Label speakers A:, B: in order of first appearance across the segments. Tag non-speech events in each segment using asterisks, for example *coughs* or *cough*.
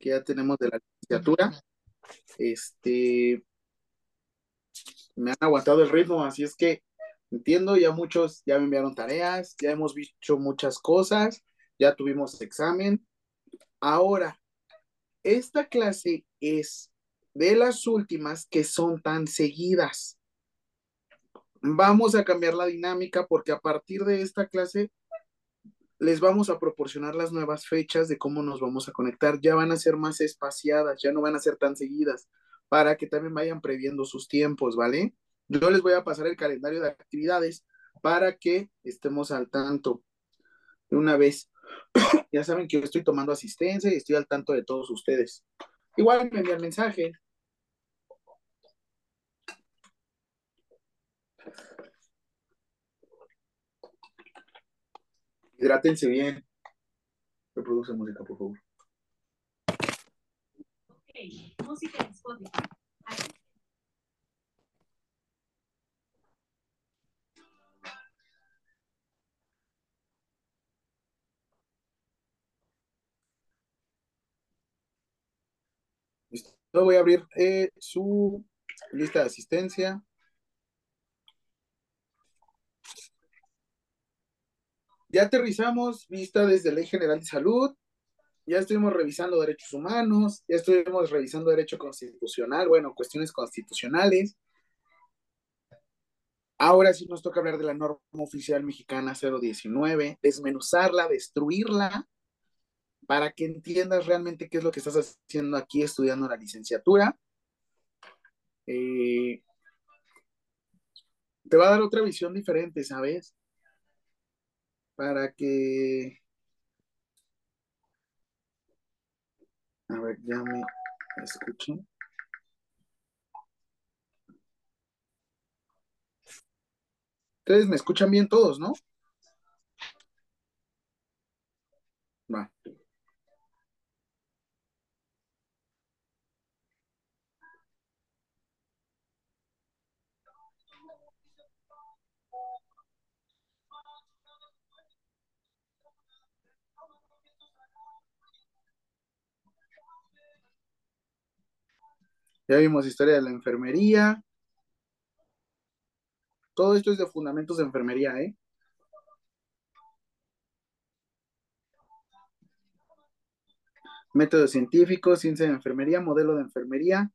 A: que ya tenemos de la licenciatura. Este, me han aguantado el ritmo, así es que entiendo, ya muchos ya me enviaron tareas, ya hemos visto muchas cosas, ya tuvimos examen. Ahora, esta clase es de las últimas que son tan seguidas. Vamos a cambiar la dinámica porque a partir de esta clase les vamos a proporcionar las nuevas fechas de cómo nos vamos a conectar. Ya van a ser más espaciadas, ya no van a ser tan seguidas, para que también vayan previendo sus tiempos, ¿vale? Yo les voy a pasar el calendario de actividades para que estemos al tanto de una vez. *coughs* ya saben que yo estoy tomando asistencia y estoy al tanto de todos ustedes. Igual me envían mensaje. Hidrátense bien. Reproduce música, por favor. Ok, música en Spotify. voy a abrir eh, su lista de asistencia. Ya aterrizamos vista desde Ley General de Salud, ya estuvimos revisando derechos humanos, ya estuvimos revisando derecho constitucional, bueno, cuestiones constitucionales. Ahora sí nos toca hablar de la norma oficial mexicana 019, desmenuzarla, destruirla para que entiendas realmente qué es lo que estás haciendo aquí estudiando la licenciatura. Eh, te va a dar otra visión diferente, ¿sabes? Para que... A ver, ya me escucho. Ustedes me escuchan bien todos, ¿no? Ya vimos historia de la enfermería. Todo esto es de fundamentos de enfermería, ¿eh? Método científico, ciencia de enfermería, modelo de enfermería,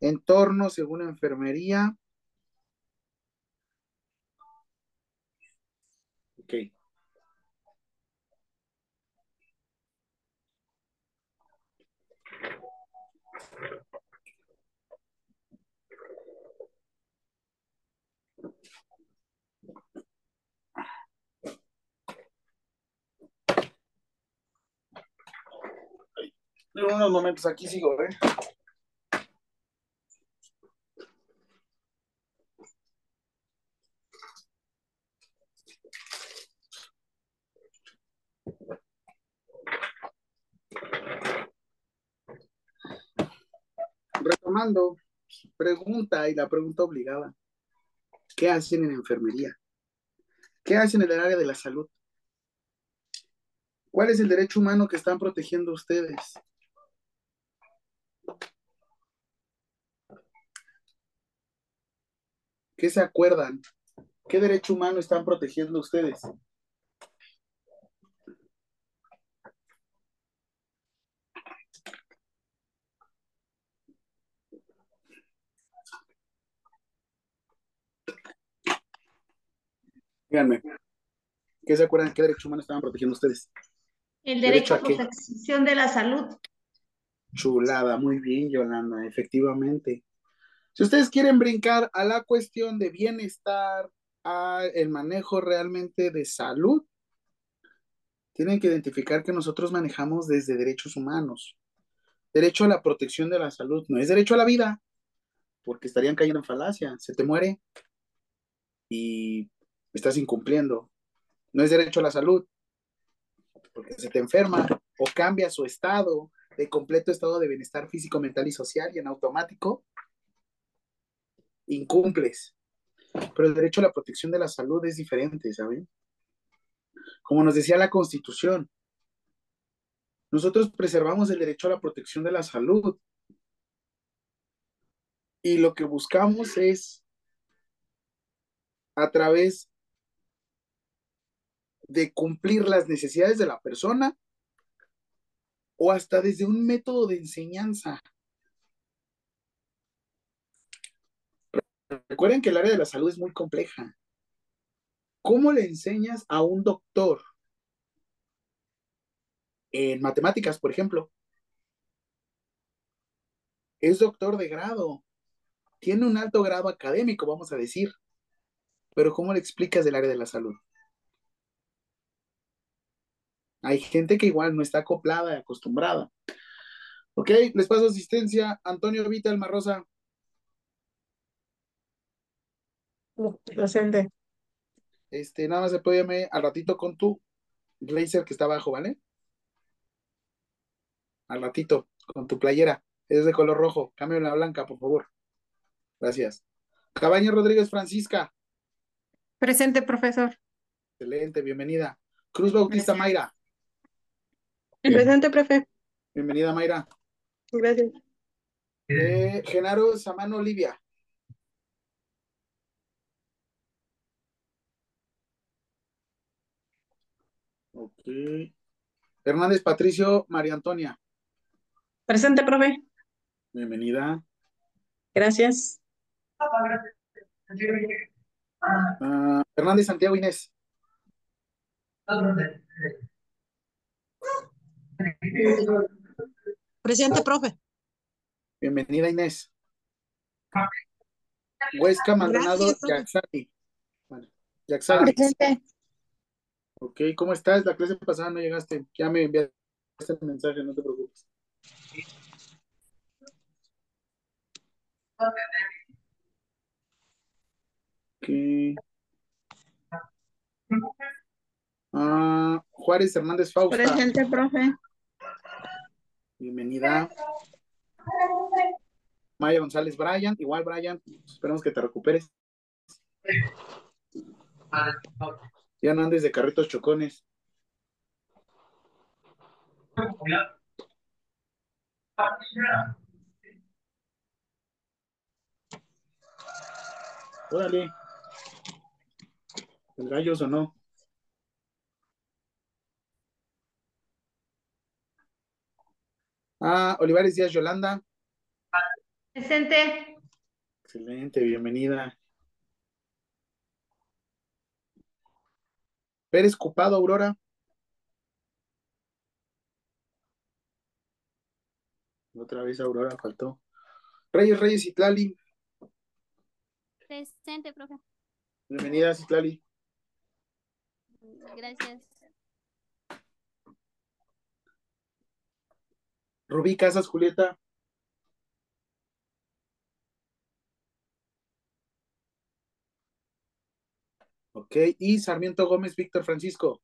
A: entorno según enfermería. Ok. En unos momentos aquí sigo, ¿eh? Retomando, pregunta y la pregunta obligada. ¿Qué hacen en enfermería? ¿Qué hacen en el área de la salud? ¿Cuál es el derecho humano que están protegiendo ustedes? ¿Qué se acuerdan? ¿Qué derecho humano están protegiendo ustedes? Díganme, ¿qué se acuerdan? ¿Qué derecho humano estaban protegiendo ustedes?
B: El derecho, a, protección de la salud.
A: Chulada, muy bien, Yolanda, efectivamente. Si ustedes quieren brincar a la cuestión de bienestar, a el manejo realmente de salud, tienen que identificar que nosotros manejamos desde derechos humanos. Derecho a la protección de la salud, no es derecho a la vida, porque estarían cayendo en falacia. Se te muere y estás incumpliendo. No es derecho a la salud, porque se te enferma o cambia su estado de completo estado de bienestar físico, mental y social y en automático incumples. Pero el derecho a la protección de la salud es diferente, ¿saben? Como nos decía la Constitución, Nosotros preservamos el derecho a la protección de la salud. Y lo que buscamos es, a través de cumplir las necesidades de la persona o hasta desde un método de enseñanza. Recuerden que el área de la salud es muy compleja. ¿Cómo le enseñas a un doctor en matemáticas, por ejemplo? Es doctor de grado, tiene un alto grado académico, vamos a decir, pero ¿cómo le explicas del área de la salud? Hay gente que igual no está acoplada, acostumbrada. Ok, les paso asistencia. Antonio Vita Almarrosa.
C: Presente.
A: Este, nada más apóyame al ratito con tu blazer que está abajo, ¿vale? Al ratito, con tu playera. Es de color rojo. Cambio la blanca, por favor. Gracias. Cabaña Rodríguez Francisca.
C: Presente, profesor.
A: Excelente, bienvenida. Cruz Bautista Mayra.
C: Presente, profe.
A: Bienvenida, Mayra.
C: Gracias.
A: Eh, Genaro Samano Olivia. Ok. Hernández Patricio María Antonia.
C: Presente, profe.
A: Bienvenida.
C: Gracias.
A: Ah, Hernández Santiago Inés.
C: Presente, profe.
A: Bienvenida, Inés. Huesca Maldonado. Yaxali.
B: Presente.
A: Ok, ¿cómo estás? La clase pasada no llegaste. Ya me enviaste el mensaje, no te preocupes. Ok. Ah, Juárez Hernández Fausta.
B: Presente, profe.
A: Bienvenida. Maya González Brian, igual Brian, esperemos que te recuperes. Ya no andes de carritos chocones. Órale. ¿El gallo o no? Ah, Olivares Díaz Yolanda.
B: Presente.
A: Excelente, bienvenida. Pérez Cupado, Aurora. Otra vez Aurora faltó. Reyes Reyes Citlali.
D: Presente, profe.
A: Bienvenida, Citlali.
D: Gracias.
A: Rubí Casas, Julieta. Ok, y Sarmiento Gómez, Víctor Francisco.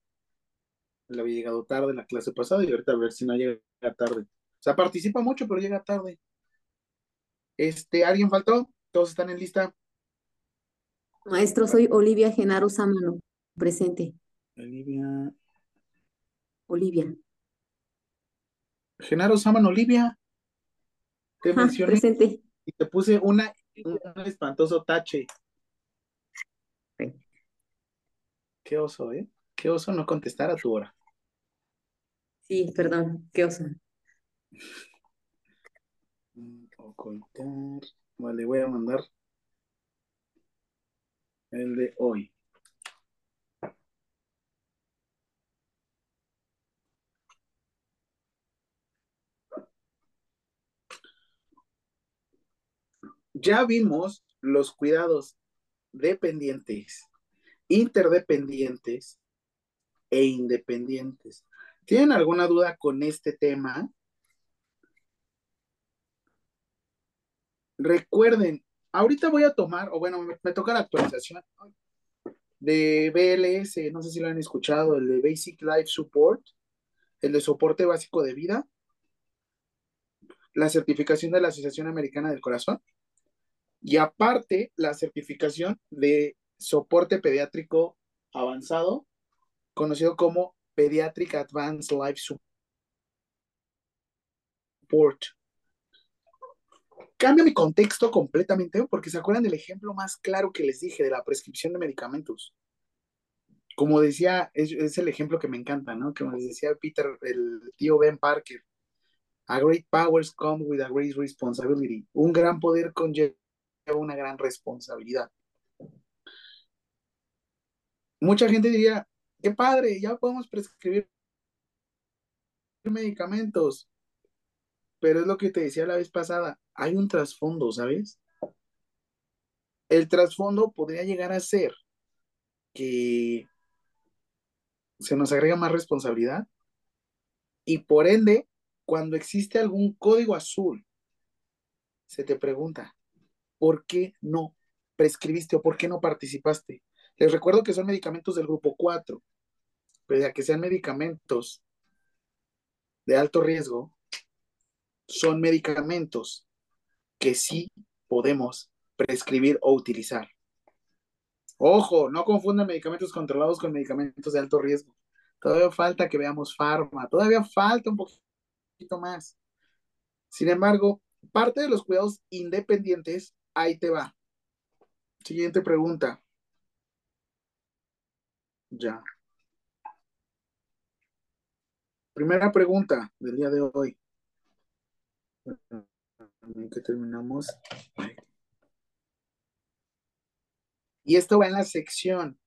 A: Él había llegado tarde en la clase pasada y ahorita a ver si no llega tarde. O sea, participa mucho, pero llega tarde. Este, ¿alguien faltó? ¿Todos están en lista?
E: Maestro, soy Olivia Genaro Sámano, presente.
A: Olivia.
E: Olivia.
A: Genaro Saman Olivia. Te
E: Ajá,
A: mencioné
E: presente.
A: y te puse una, un espantoso tache.
E: Sí.
A: Qué oso, ¿eh? Qué oso no contestar a tu hora.
E: Sí, perdón, qué oso.
A: Ocultar. Vale, voy a mandar el de hoy. Ya vimos los cuidados dependientes, interdependientes e independientes. ¿Tienen alguna duda con este tema? Recuerden, ahorita voy a tomar, o bueno, me, toca la actualización de BLS, no sé si lo han escuchado, el de Basic Life Support, el de soporte básico de vida, la certificación de la Asociación Americana del Corazón y aparte la certificación de soporte pediátrico avanzado, conocido como Pediatric Advanced Life Support. Cambia mi contexto completamente porque se acuerdan del ejemplo más claro que les dije de la prescripción de medicamentos. Como decía, es, es el ejemplo que me encanta, ¿no? Como les decía Peter, el tío Ben Parker. A great powers come with a great responsibility. Un gran poder conlleva una gran responsabilidad. Mucha gente diría, qué padre, ya podemos prescribir medicamentos. Pero es lo que te decía la vez pasada, hay un trasfondo, ¿sabes? El trasfondo podría llegar a ser que se nos agrega más responsabilidad y por ende, cuando existe algún código azul, se te pregunta, ¿por qué no prescribiste o por qué no participaste? Les recuerdo que son medicamentos del grupo 4, pero ya que sean medicamentos de alto riesgo, son medicamentos que sí podemos prescribir o utilizar. Ojo, no confundan medicamentos controlados con medicamentos de alto riesgo. Todavía falta que veamos farma, todavía falta un poquito más. Sin embargo, parte de los cuidados independientes, ahí te va. Siguiente pregunta. Ya. Primera pregunta del día de hoy. Que terminamos. Y esto va en la sección.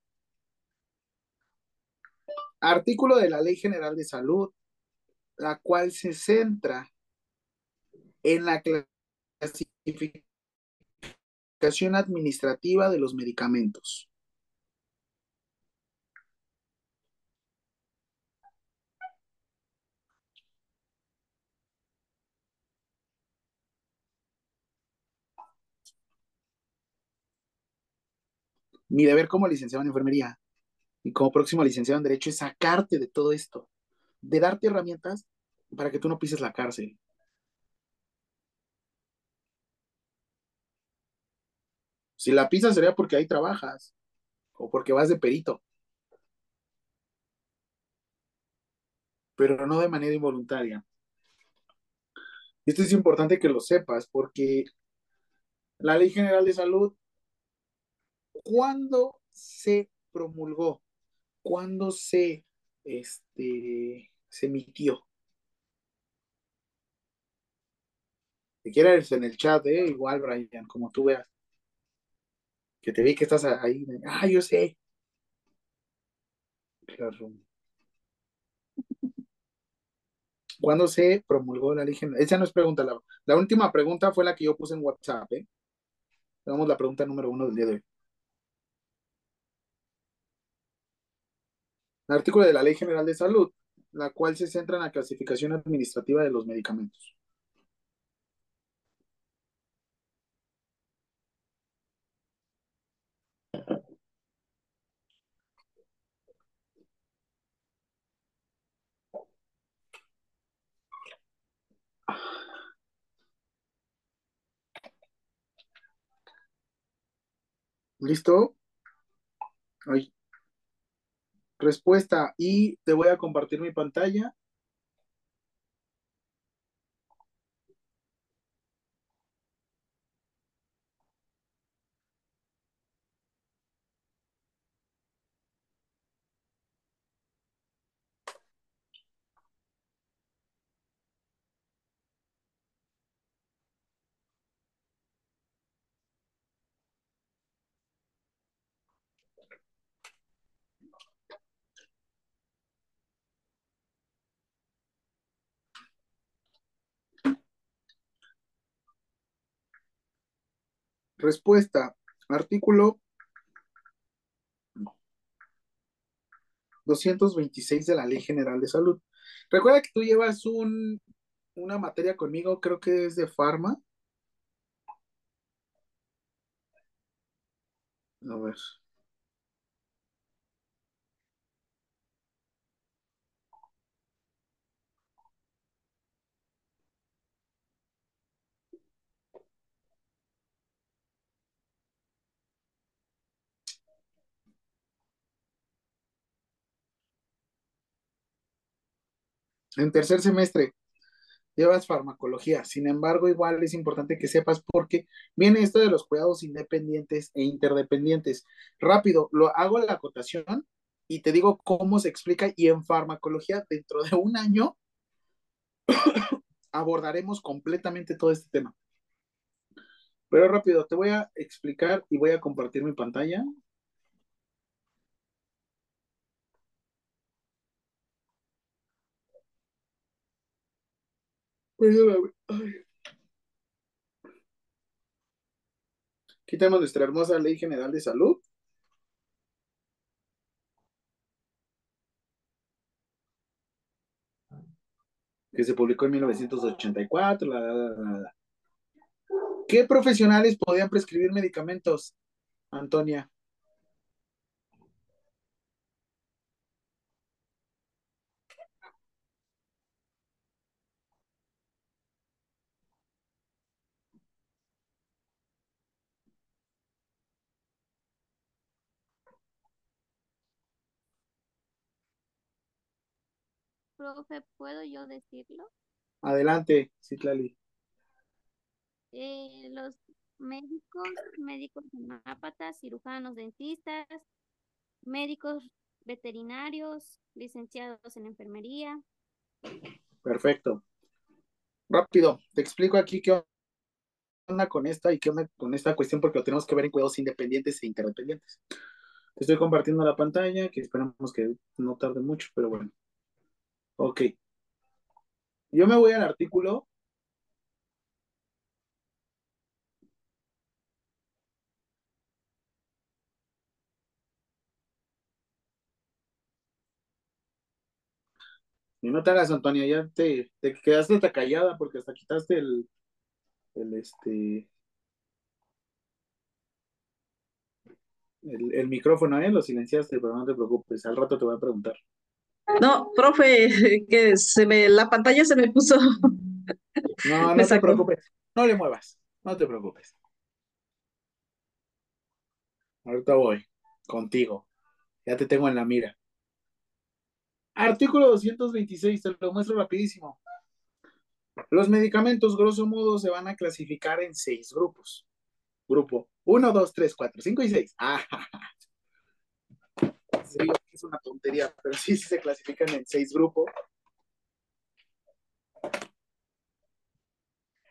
A: Artículo de la Ley General de Salud, la cual se centra en la clasificación administrativa de los medicamentos. Mi deber como licenciado en enfermería y como próximo licenciado en Derecho es sacarte de todo esto, de darte herramientas para que tú no pises la cárcel. Si la pisas sería porque ahí trabajas o porque vas de perito, pero no de manera involuntaria. Esto es importante que lo sepas porque la Ley General de Salud, ¿cuándo se promulgó? ¿Cuándo se, este, se emitió? Si quieres en el chat, ¿eh? igual, Brian, como tú veas. Que te vi que estás ahí. Ah, yo sé. Claro. ¿Cuándo se promulgó la ley general? Esa no es pregunta. La, la, última pregunta fue la que yo puse en WhatsApp. ¿eh? Vamos la pregunta número uno del día de hoy. El artículo de la Ley General de Salud, la cual se centra en la clasificación administrativa de los medicamentos. ¿Listo? Ay. Respuesta. Y te voy a compartir mi pantalla. Respuesta. Artículo 226 de la Ley General de Salud. Recuerda que tú llevas un, una materia conmigo, creo que es de Farma. A ver. En tercer semestre. llevas farmacología. Sin embargo, igual es importante que sepas porque viene esto de los cuidados independientes e interdependientes. Rápido, lo hago la acotación y te digo cómo se explica y en farmacología dentro de un año *coughs* abordaremos completamente todo este tema. Pero rápido, te voy a explicar y voy a compartir mi pantalla. Aquí tenemos nuestra hermosa Ley General de Salud. que se publicó en 1984. La, la, la, ¿Qué profesionales podían prescribir medicamentos, Antonia?
D: Profe, ¿puedo yo decirlo?
A: Adelante, Citlali.
D: Eh, los médicos, médicos homeópatas, cirujanos, dentistas, médicos veterinarios, licenciados en enfermería.
A: Perfecto. Rápido, te explico aquí qué onda con esta y qué onda con esta cuestión porque lo tenemos que ver en cuidados independientes e interdependientes. Te estoy compartiendo la pantalla, que esperamos que no tarde mucho, pero bueno. Ok. Yo me voy al artículo Y no te hagas, Antonia, ya te, te quedaste hasta callada porque hasta quitaste el, el este, el, el micrófono, ¿eh? Lo silenciaste, pero no te preocupes, al rato te voy a preguntar.
C: No, profe, *laughs* que se me, la pantalla se me puso.
A: No, *laughs* no
C: Me
A: te preocupes, no le muevas, no te preocupes. Ahorita voy contigo, ya te tengo en la mira. Artículo 226, te lo muestro rapidísimo. Los medicamentos, grosso modo, se van a clasificar en seis grupos. Grupo 1, 2, 3, 4, 5 y 6. *laughs* Ah, sí, es una tontería, *laughs* pero sí, se clasifican en seis grupos.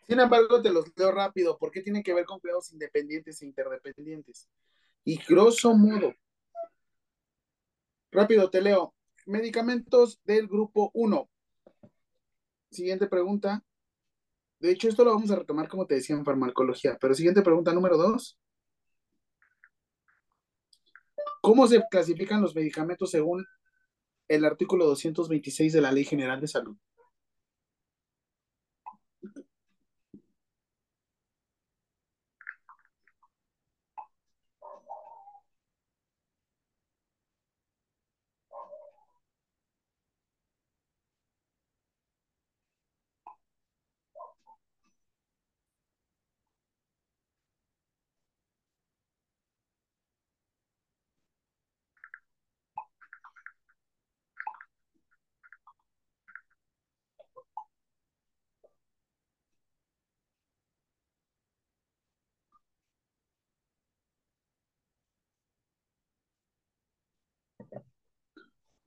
A: Sin embargo, te los leo rápido, porque tienen que ver con cuidados independientes e interdependientes. Y grosso modo, rápido te leo. Medicamentos del grupo 1. Siguiente pregunta. De hecho, esto lo vamos a retomar, como te decía, en farmacología. Pero siguiente pregunta número 2. ¿Cómo se clasifican los medicamentos según el artículo 226 de la Ley General de Salud?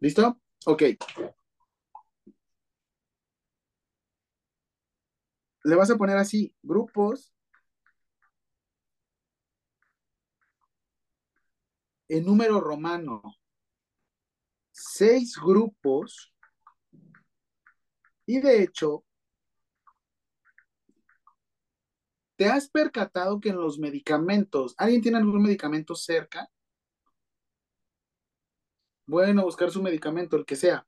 A: ¿Listo? Ok. Le vas a poner así, grupos en número romano. Seis grupos. Y de hecho, ¿te has percatado que en los medicamentos, ¿alguien tiene algún medicamento cerca? Bueno, buscar su medicamento, el que sea.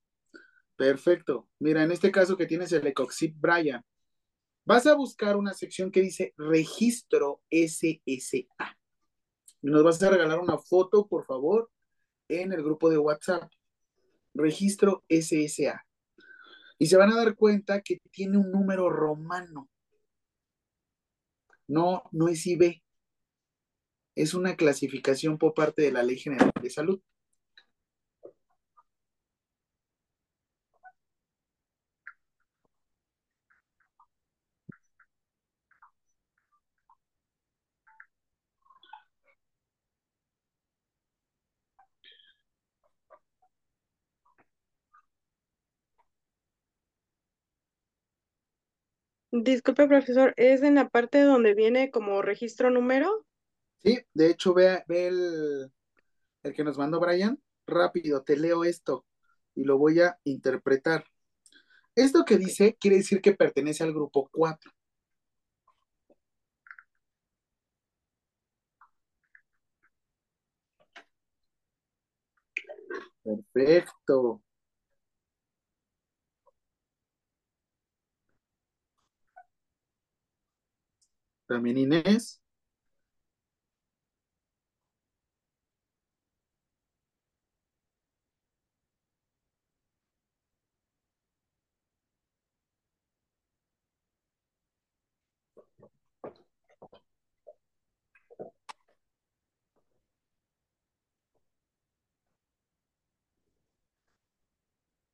A: Perfecto. Mira, en este caso que tienes el Ecoxib Bryan, vas a buscar una sección que dice registro SSA. Nos vas a regalar una foto, por favor, en el grupo de WhatsApp. Registro SSA. Y se van a dar cuenta que tiene un número romano. No, no es IB. Es una clasificación por parte de la Ley General de Salud.
C: Disculpe, profesor, ¿es en la parte donde viene como registro número?
A: Sí, de hecho, ve, ve el, el que nos mandó Brian. Rápido, te leo esto y lo voy a interpretar. Esto que dice quiere decir que pertenece al grupo 4. Perfecto. También Inés.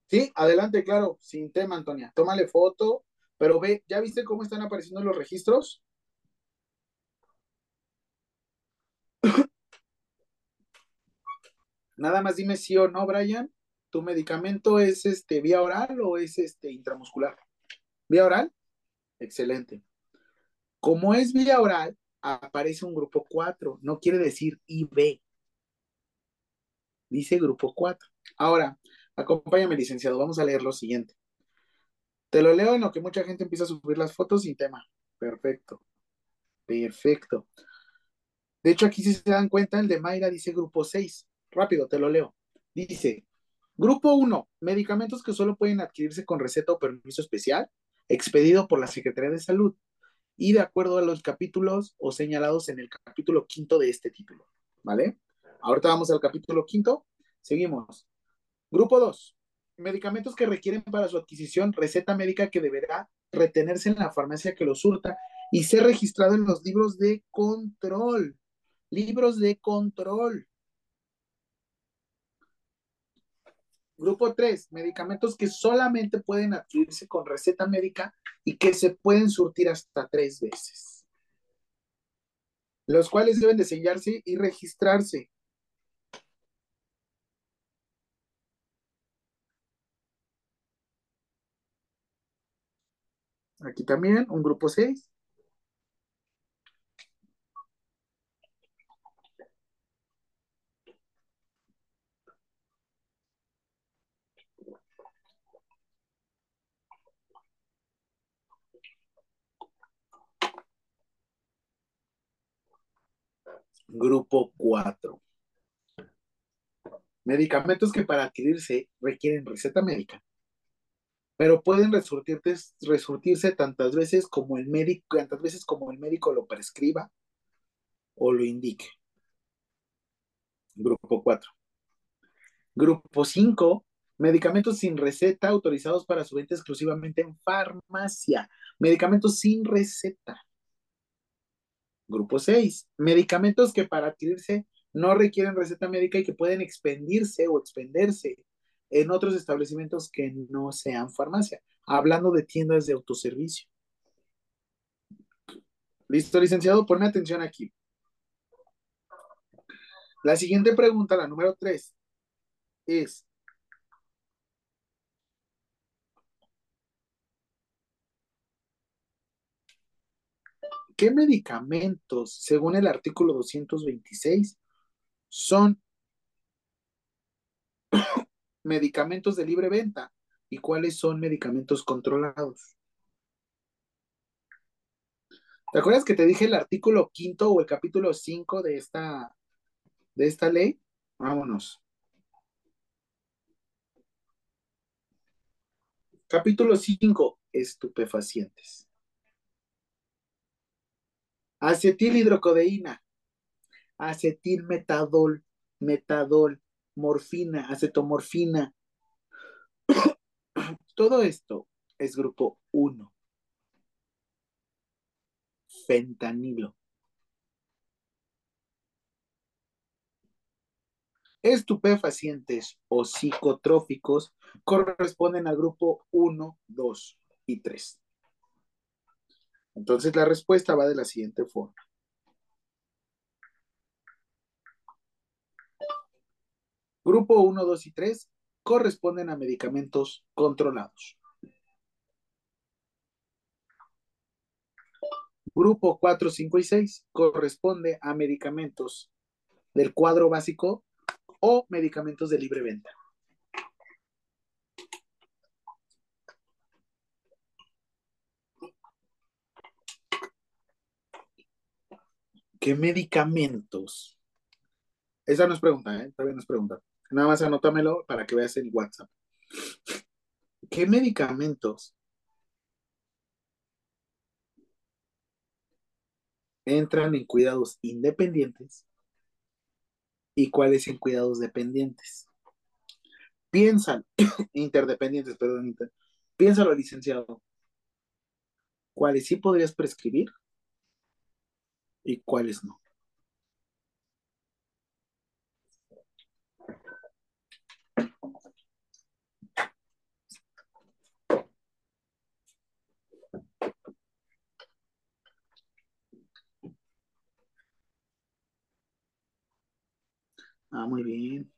A: Sí, adelante, claro, sin tema, Antonia. Tómale foto, pero ve, ¿ya viste cómo están apareciendo los registros? Nada más dime sí o no, Brian. ¿Tu medicamento es este vía oral o es este intramuscular? ¿Vía oral? Excelente. Como es vía oral, aparece un grupo 4, no quiere decir IB. Dice grupo 4. Ahora, acompáñame, licenciado, vamos a leer lo siguiente. Te lo leo en lo que mucha gente empieza a subir las fotos sin tema. Perfecto. Perfecto. De hecho, aquí si se dan cuenta, el de Mayra dice grupo 6. Rápido, te lo leo. Dice, grupo 1, medicamentos que solo pueden adquirirse con receta o permiso especial, expedido por la Secretaría de Salud y de acuerdo a los capítulos o señalados en el capítulo quinto de este título. ¿Vale? Ahorita vamos al capítulo quinto. Seguimos. Grupo 2. Medicamentos que requieren para su adquisición receta médica que deberá retenerse en la farmacia que los surta y ser registrado en los libros de control. Libros de control. Grupo 3, medicamentos que solamente pueden adquirirse con receta médica y que se pueden surtir hasta tres veces. Los cuales deben de sellarse y registrarse. Aquí también, un grupo 6. Grupo 4. Medicamentos que para adquirirse requieren receta médica, pero pueden resurtirse, tantas veces como el médico, tantas veces como el médico lo prescriba o lo indique. Grupo 4. Grupo 5. Medicamentos sin receta autorizados para su venta exclusivamente en farmacia. Medicamentos sin receta. Grupo 6, medicamentos que para adquirirse no requieren receta médica y que pueden expendirse o expenderse en otros establecimientos que no sean farmacia, hablando de tiendas de autoservicio. Listo, licenciado, ponme atención aquí. La siguiente pregunta, la número 3, es, ¿Qué medicamentos, según el artículo 226, son *coughs* medicamentos de libre venta y cuáles son medicamentos controlados? ¿Te acuerdas que te dije el artículo quinto o el capítulo 5 de esta, de esta ley? Vámonos. Capítulo 5, estupefacientes. Acetilhidrocodeína, acetilmetadol, metadol, morfina, acetomorfina. *coughs* Todo esto es grupo 1. Fentanilo. Estupefacientes o psicotróficos corresponden al grupo 1, 2 y 3. Entonces la respuesta va de la siguiente forma. Grupo 1, 2 y 3 corresponden a medicamentos controlados. Grupo 4, 5 y 6 corresponde a medicamentos del cuadro básico o medicamentos de libre venta. ¿Qué medicamentos? Esa no es pregunta, ¿eh? Todavía no es pregunta. Nada más anótamelo para que veas el WhatsApp. ¿Qué medicamentos entran en cuidados independientes y cuáles en cuidados dependientes? Piensan, *coughs* interdependientes, perdón, inter, piénsalo, licenciado. ¿Cuáles sí podrías prescribir y cuáles no? Ah, muy bien.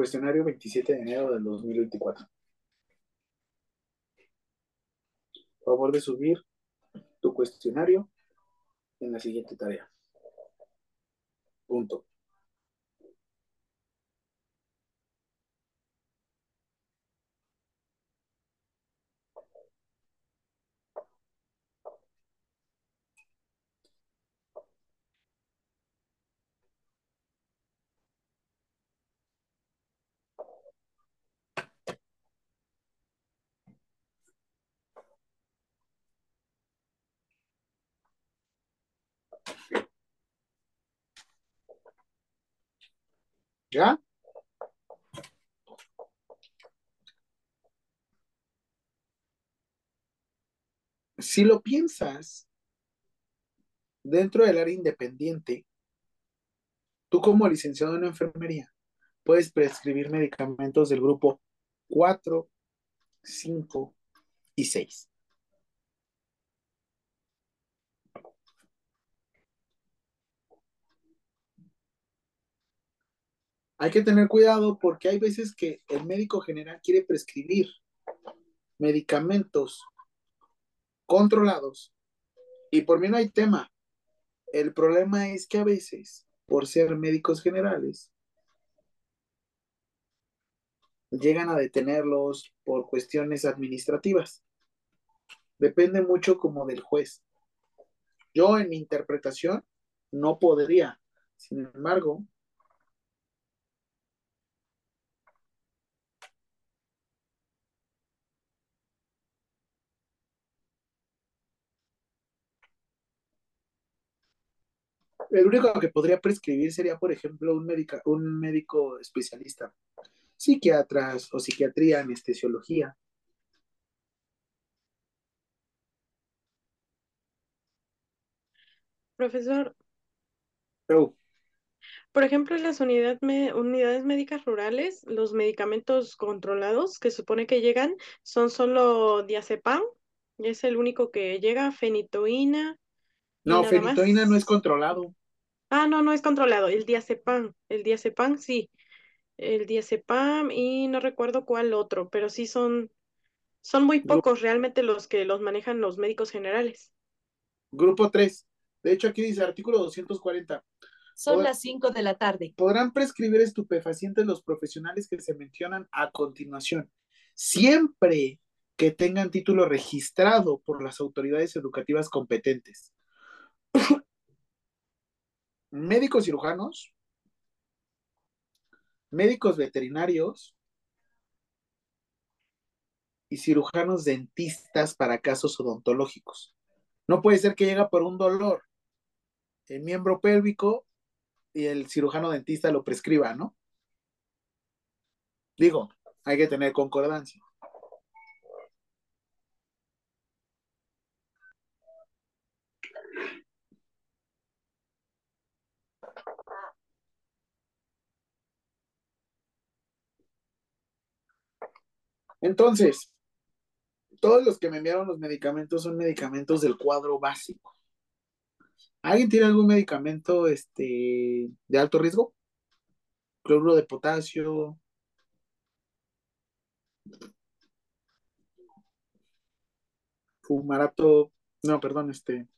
A: Cuestionario 27 de enero del 2024. Favor de subir tu cuestionario en la siguiente tarea. Punto. ¿Ya? Si lo piensas, dentro del área independiente, tú como licenciado en enfermería puedes prescribir medicamentos del grupo 4, 5 y 6. Hay que tener cuidado porque hay veces que el médico general quiere prescribir medicamentos controlados y por mí no hay tema. El problema es que a veces, por ser médicos generales, llegan a detenerlos por cuestiones administrativas. Depende mucho como del juez. Yo en mi interpretación no podría. Sin embargo, el único que podría prescribir sería, por ejemplo, un, médica, un médico especialista, psiquiatras o psiquiatría, anestesiología.
C: Profesor,
A: Oh,
C: por ejemplo, en las unidad me- unidades médicas rurales, los medicamentos controlados que supone que llegan son solo diazepam, y es el único que llega, fenitoína
A: no, fenitoína no es controlado.
C: Ah, no, no es controlado, el diazepam, el diazepam sí, el diazepam y no recuerdo cuál otro, pero sí son, son muy pocos realmente los que los manejan los médicos generales.
A: grupo 3. De hecho, aquí dice artículo 240.
F: Son
A: Pod-
F: las 5 de la tarde.
A: podrán prescribir estupefacientes los profesionales que se mencionan a continuación, siempre que tengan título registrado por las autoridades educativas competentes. Médicos cirujanos, médicos veterinarios y cirujanos dentistas para casos odontológicos. No puede ser que llega por un dolor el miembro pélvico y el cirujano dentista lo prescriba, ¿no? Digo, hay que tener concordancia. Entonces, todos los que me enviaron los medicamentos son medicamentos del cuadro básico. ¿Alguien tiene algún medicamento este, de alto riesgo? Cloruro de potasio. Fumarato, no, perdón, este,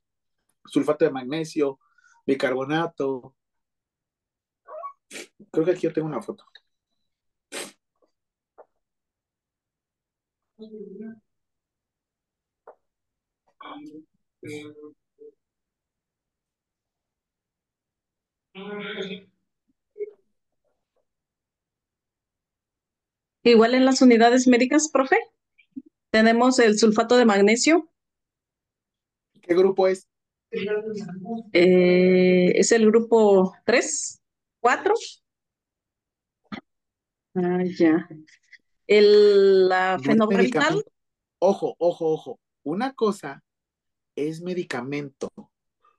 A: sulfato de magnesio, bicarbonato. Creo que aquí yo tengo una foto.
F: Igual en las unidades médicas, profe, tenemos el sulfato de magnesio.
A: ¿Qué grupo es?
F: Eh, es el grupo 3, 4. Ah, ya. El, la fenobarbital.
A: Ojo, ojo, ojo. Una cosa es medicamento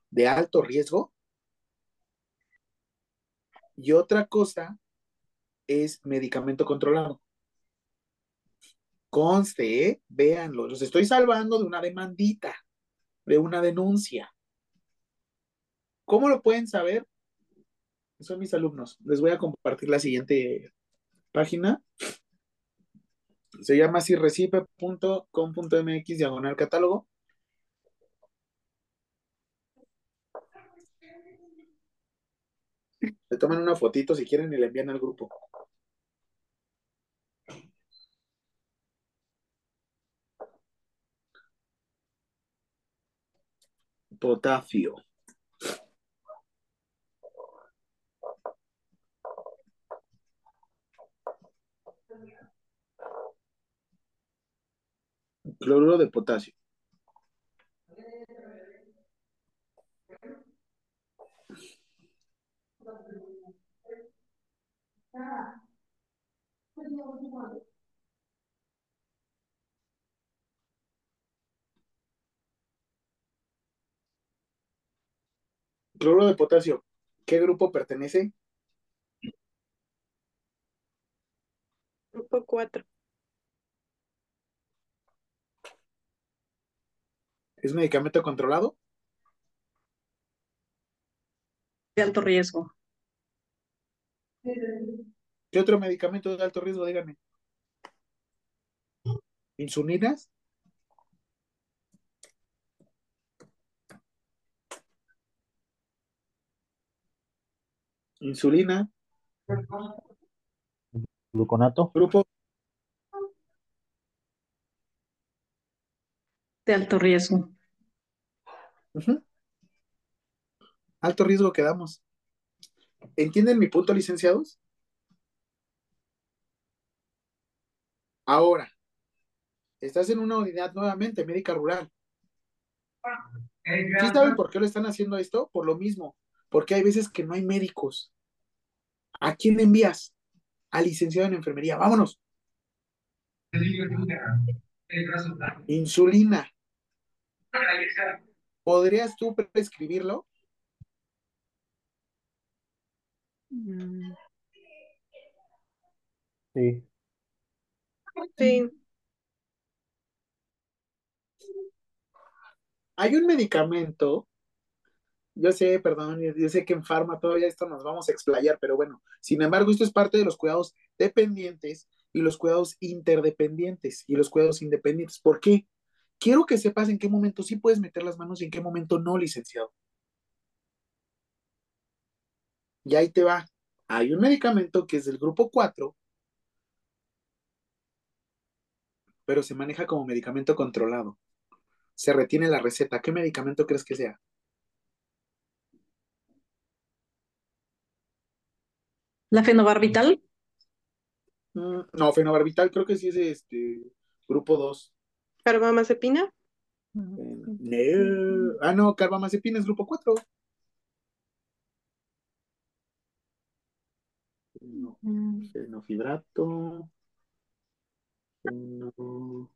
A: de alto riesgo y otra cosa es medicamento controlado. Conste, ¿eh? véanlo, los estoy salvando de una demandita, de una denuncia. ¿Cómo lo pueden saber? Son mis alumnos. Les voy a compartir la siguiente página. Se llama sirrecipe.com.mx diagonal catálogo. Le toman una fotito si quieren y le envían al grupo. Potasio. Cloruro de potasio. Cloruro de potasio. ¿Qué grupo pertenece?
C: Grupo 4.
A: ¿Es medicamento controlado?
F: de alto riesgo.
A: ¿Qué otro medicamento de alto riesgo? Díganme. ¿Insulinas? Insulina,
G: Gluconato.
A: grupo
F: De alto riesgo.
A: Alto riesgo quedamos. ¿Entienden mi punto, licenciados? Ahora, estás en una unidad nuevamente, médica rural. ¿Sí saben por qué lo están haciendo esto? Por lo mismo, porque hay veces que no hay médicos. ¿A quién envías? Al licenciado en enfermería. Vámonos. Insulina. ¿Podrías tú prescribirlo?
G: Sí.
C: Sí,
A: Hay un medicamento, yo sé, perdón, yo yo sé que en farma todavía esto nos vamos a explayar, pero bueno, sin embargo, esto es parte de los cuidados dependientes y los cuidados interdependientes y los cuidados independientes. ¿Por qué? Quiero que sepas en qué momento sí puedes meter las manos y en qué momento no, licenciado. Y ahí te va. Hay un medicamento que es del grupo 4, pero se maneja como medicamento controlado. Se retiene la receta. ¿Qué medicamento crees que sea?
F: La fenobarbital,
A: Mm, no, fenobarbital creo que sí es este grupo 2.
C: Carbamazepina.
A: No. Ah, no, carbamazepina es grupo 4. No, fenofibrato. Feno-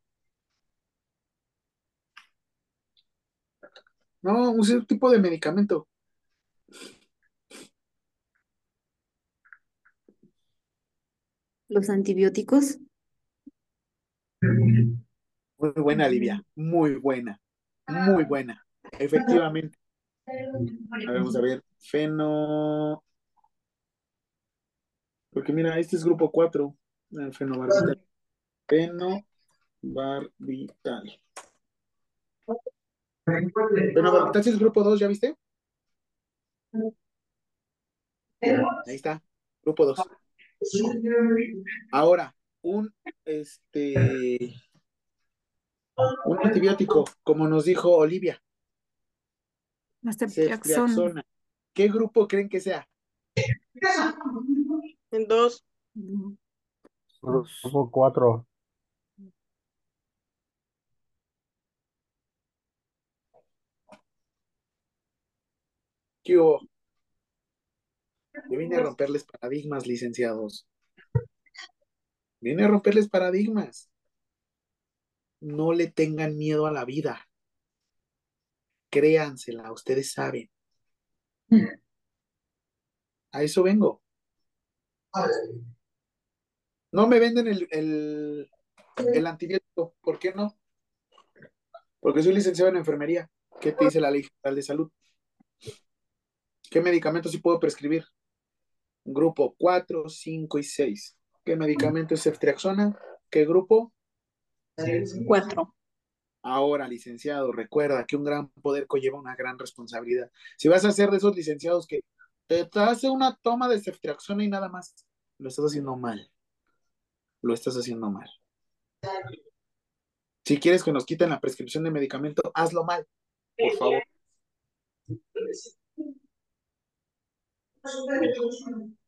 A: No, un tipo de medicamento.
E: Los antibióticos,
A: Muy buena, Livia. Muy buena. Muy buena. Efectivamente. A ver, vamos a ver. Feno. Porque mira, este es grupo 4. El fenobarbital. Fenobarbital. Fenobarbital sí es grupo 2, ¿ya viste? Ahí está. Grupo 2. Ahora, un este un antibiótico, como nos dijo Olivia.
G: La
A: Ceftriaxona. ¿Qué grupo creen que sea?
C: En dos.
H: Grupo 4.
A: ¿Qué hubo? Yo vine a romperles paradigmas, licenciados. Vine a romperles paradigmas. No le tengan miedo a la vida. Créansela, ustedes saben. A eso vengo. No me venden el, el, el antibiótico. ¿Por qué no? Porque soy licenciado en enfermería. ¿Qué te dice la ley general de salud? ¿Qué medicamentos sí puedo prescribir? Grupo 4, 5 y 6. ¿Qué medicamento es ceftriaxona? ¿Qué grupo?
F: Cuatro.
A: Ahora, licenciado, recuerda que un gran poder conlleva una gran responsabilidad. Si vas a ser de esos licenciados que te hace una toma de ceftriaxona y nada más, lo estás haciendo mal. Lo estás haciendo mal. Si quieres que nos quiten la prescripción de medicamento, hazlo mal, por favor.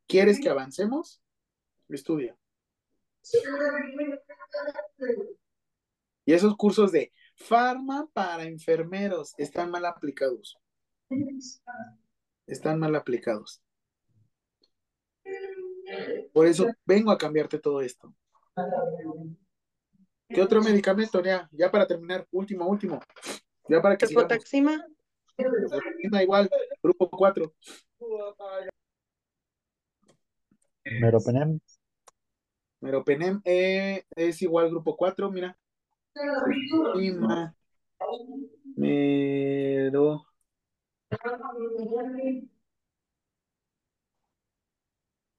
A: ¿Quieres que avancemos? Estudia. Y esos cursos de farma para enfermeros están mal aplicados. Están mal aplicados. Por eso vengo a cambiarte todo esto. ¿Qué otro medicamento? Ya, ya para terminar, último, último. Ya para que sigamos.
C: Cefotaxima.
A: Cefotaxima igual, grupo 4.
H: Meropenem.
A: Meropenem eh, es igual grupo 4, mira. Mero.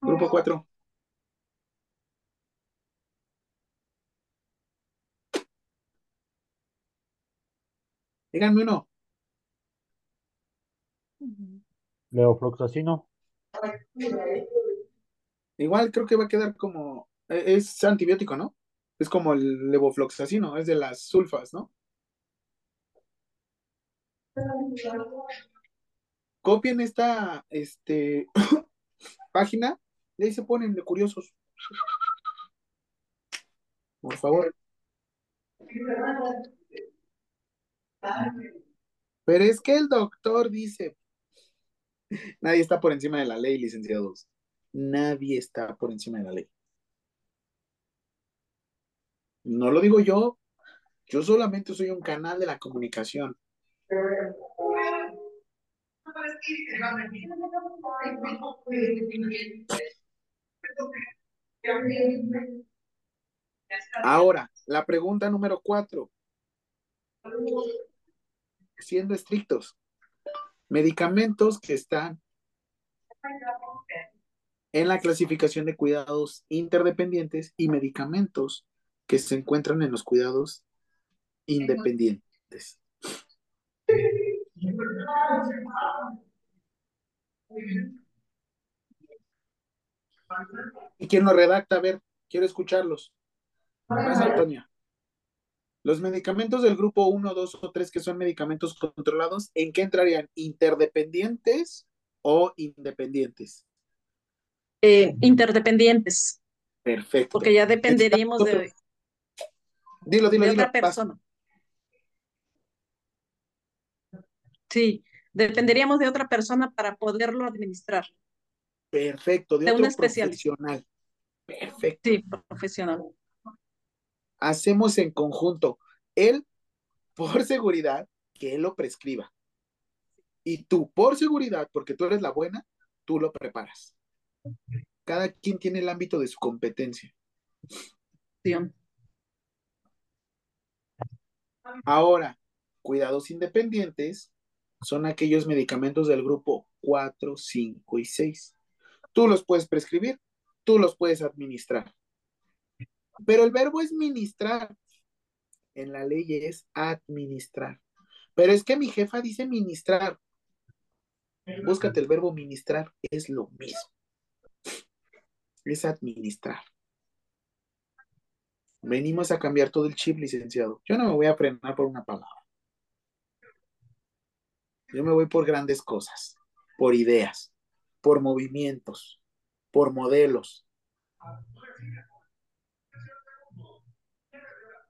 A: Grupo 4. Díganme uno.
H: Leofloxacino.
A: Igual creo que va a quedar como. e- Es antibiótico, ¿no? Es como el levofloxacino, es de las sulfas, ¿no? Copien esta este, *coughs* página y ahí se ponen de curiosos. Por favor. Pero es que el doctor dice, *laughs* nadie está por encima de la ley, licenciados. Nadie está por encima de la ley. No lo digo yo, yo solamente soy un canal de la comunicación. Ahora, la pregunta número cuatro. Siendo estrictos, medicamentos que están en la clasificación de cuidados interdependientes y medicamentos que se encuentran en los cuidados independientes. ¿Y quién lo redacta? A ver, quiero escucharlos. Más Antonia. Los medicamentos del grupo 1, 2 o 3 que son medicamentos controlados, ¿en qué entrarían? ¿Interdependientes o independientes?
F: Eh, interdependientes,
A: Perfecto.
F: porque ya dependeríamos de,
A: Dilo, dilo,
F: de
A: dilo.
F: otra persona. Sí, dependeríamos de otra persona para poderlo administrar.
A: Perfecto, de,
F: De un
A: otro profesional. Perfecto.
F: Sí, profesional.
A: Hacemos en conjunto. Él, por seguridad, que él lo prescriba. Y tú, por seguridad, porque tú eres la buena, tú lo preparas. Cada quien tiene el ámbito de su competencia.
F: Sí.
A: Ahora, cuidados independientes son aquellos medicamentos del grupo 4, 5 y 6. Tú los puedes prescribir, tú los puedes administrar. Pero el verbo es ministrar. En la ley es administrar. Pero es que mi jefa dice ministrar. Búscate el verbo ministrar, es lo mismo. Es administrar. Venimos a cambiar todo el chip, licenciado. Yo no me voy a frenar por una palabra. Yo me voy por grandes cosas, por ideas, por movimientos, por modelos.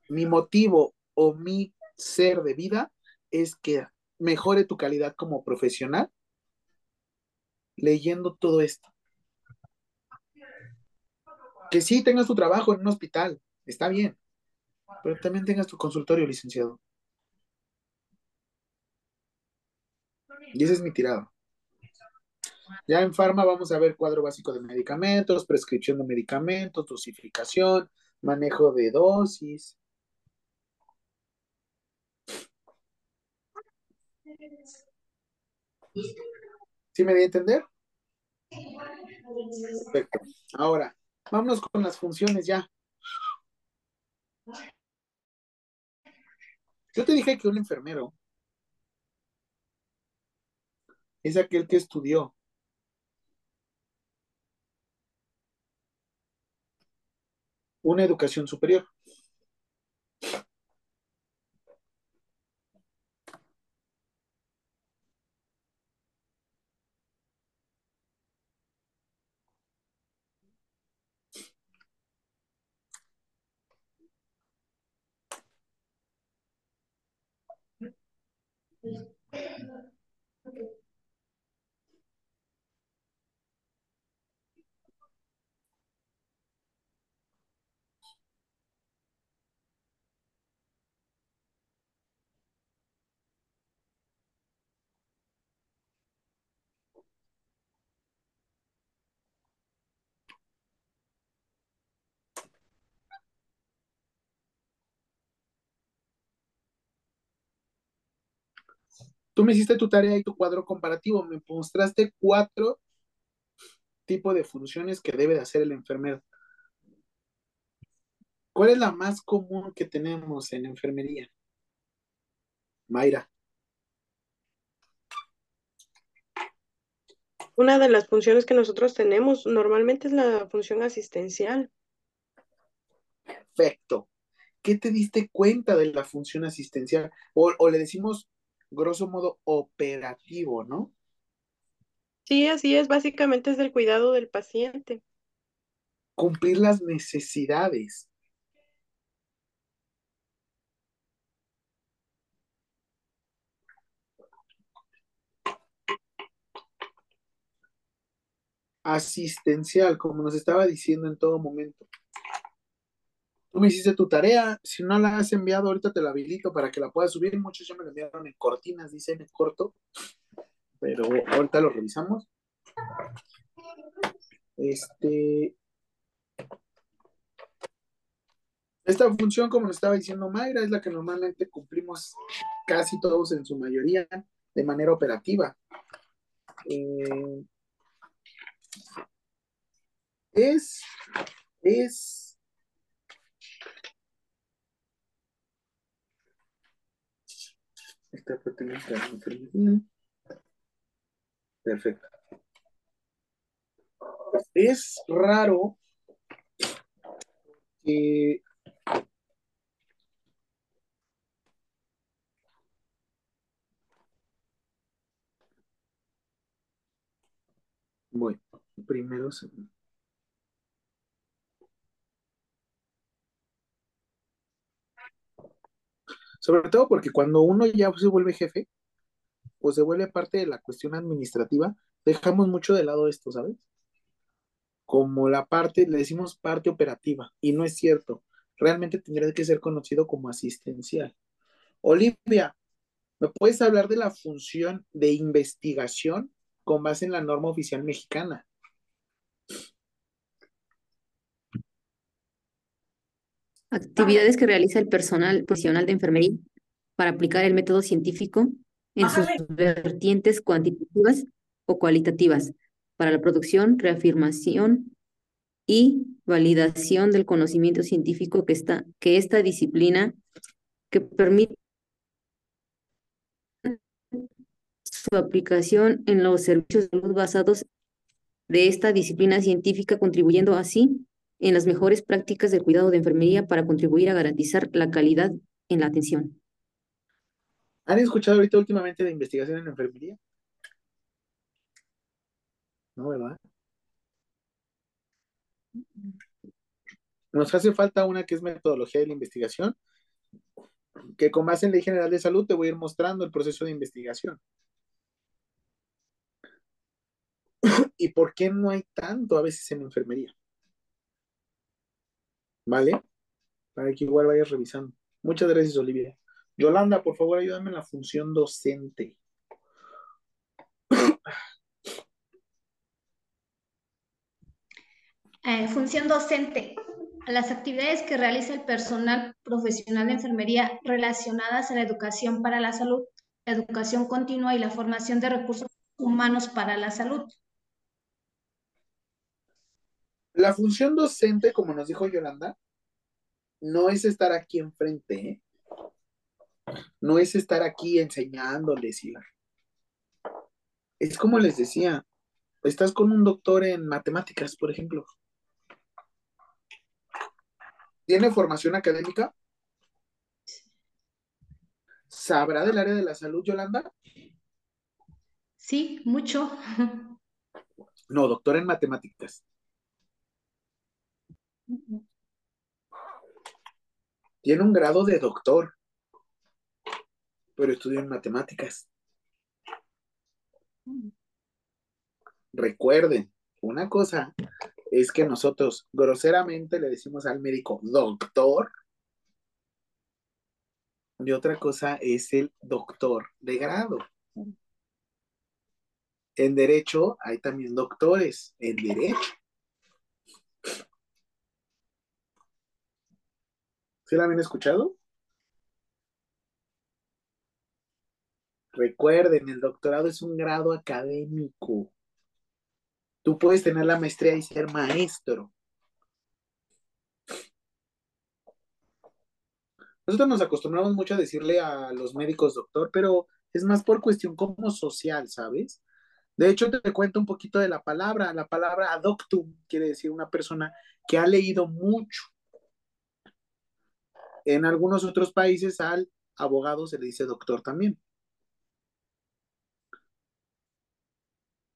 A: Mi motivo o mi ser de vida es que mejore tu calidad como profesional leyendo todo esto. Que sí tengas tu trabajo en un hospital, está bien, pero también tengas tu consultorio, licenciado. Y ese es mi tirado. Ya en Farma vamos a ver cuadro básico de medicamentos, prescripción de medicamentos, dosificación, manejo de dosis. ¿Sí me voy a entender? Perfecto. Ahora, vámonos con las funciones ya. Yo te dije que un enfermero es aquel que estudió. Una educación superior. Tú me hiciste tu tarea y tu cuadro comparativo, me mostraste cuatro tipos de funciones que debe de hacer el enfermero. ¿Cuál es la más común que tenemos en enfermería? Mayra.
C: Una de las funciones que nosotros tenemos normalmente es la función asistencial.
A: Perfecto. ¿Qué te diste cuenta de la función asistencial? O, o le decimos grosso modo operativo, ¿no?
C: Sí, así es, básicamente es el cuidado del paciente.
A: Cumplir las necesidades. Asistencial, como nos estaba diciendo en todo momento. Tú me hiciste tu tarea, si no la has enviado, ahorita te la habilito para que la puedas subir. Muchos ya me la enviaron en cortinas, dice en corto, pero ahorita lo revisamos. Este. Esta función, como nos estaba diciendo Mayra, es la que normalmente cumplimos casi todos en su mayoría de manera operativa. Eh, es, es Esta proteína Perfecto. Es raro que Bueno, primero, segundo. Sobre todo porque cuando uno ya se vuelve jefe, pues se vuelve parte de la cuestión administrativa, dejamos mucho de lado esto, ¿sabes? Como la parte, le decimos parte operativa, y no es cierto. Realmente tendría que ser conocido como asistencial. Olivia, ¿me puedes hablar de la función de investigación con base en la norma oficial mexicana?
E: Actividades que realiza el personal profesional de enfermería para aplicar el método científico en sus vertientes cuantitativas o cualitativas para la producción, reafirmación y validación del conocimiento científico que, está, que esta disciplina que permite su aplicación en los servicios de salud basados de esta disciplina científica, contribuyendo así en las mejores prácticas del cuidado de enfermería para contribuir a garantizar la calidad en la atención.
A: ¿Han escuchado ahorita últimamente de investigación en enfermería? No, ¿verdad? Nos hace falta una que es metodología de la investigación, que con base en Ley General de Salud te voy a ir mostrando el proceso de investigación. *coughs* ¿Y por qué no hay tanto a veces en enfermería? ¿Vale? Para que igual vayas revisando. Muchas gracias, Olivia. Yolanda, por favor, ayúdame en la función docente.
B: Eh, función docente. Las actividades que realiza el personal profesional de enfermería relacionadas a la educación para la salud, la educación continua y la formación de recursos humanos para la salud.
A: La función docente, como nos dijo Yolanda, no es estar aquí enfrente, ¿eh? no es estar aquí enseñándoles. Es como les decía, estás con un doctor en matemáticas, por ejemplo. ¿Tiene formación académica? ¿Sabrá del área de la salud, Yolanda?
B: Sí, mucho. *laughs*
A: No, doctor en matemáticas. Tiene un grado de doctor, pero estudió en matemáticas. Recuerden, una cosa es que nosotros groseramente le decimos al médico doctor y otra cosa es el doctor de grado. En derecho hay también doctores en derecho. ¿Sí la habían escuchado? Recuerden, el doctorado es un grado académico. Tú puedes tener la maestría y ser maestro. Nosotros nos acostumbramos mucho a decirle a los médicos doctor, pero es más por cuestión como social, ¿sabes? De hecho, te cuento un poquito de la palabra. La palabra adoctum quiere decir una persona que ha leído mucho. En algunos otros países al abogado se le dice doctor también.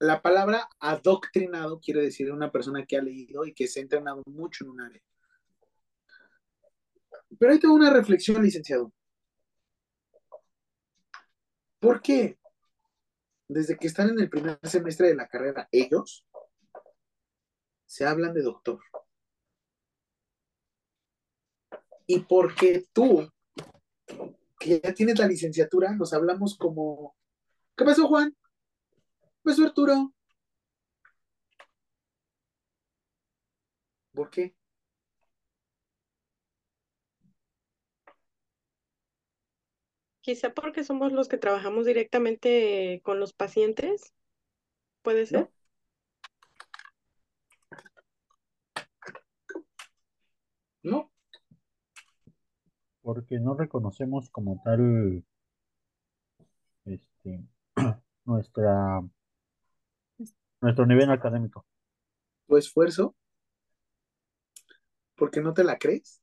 A: La palabra adoctrinado quiere decir una persona que ha leído y que se ha entrenado mucho en un área. Pero ahí tengo una reflexión, licenciado. ¿Por qué? Desde que están en el primer semestre de la carrera, ellos se hablan de doctor. Y porque tú, que ya tienes la licenciatura, nos hablamos como, ¿qué pasó Juan? ¿Qué pasó Arturo? ¿Por qué?
C: Quizá porque somos los que trabajamos directamente con los pacientes. ¿Puede ser?
A: No,
H: porque no reconocemos como tal este, *clears throat* nuestra nuestro nivel académico.
A: Tu esfuerzo, porque no te la crees.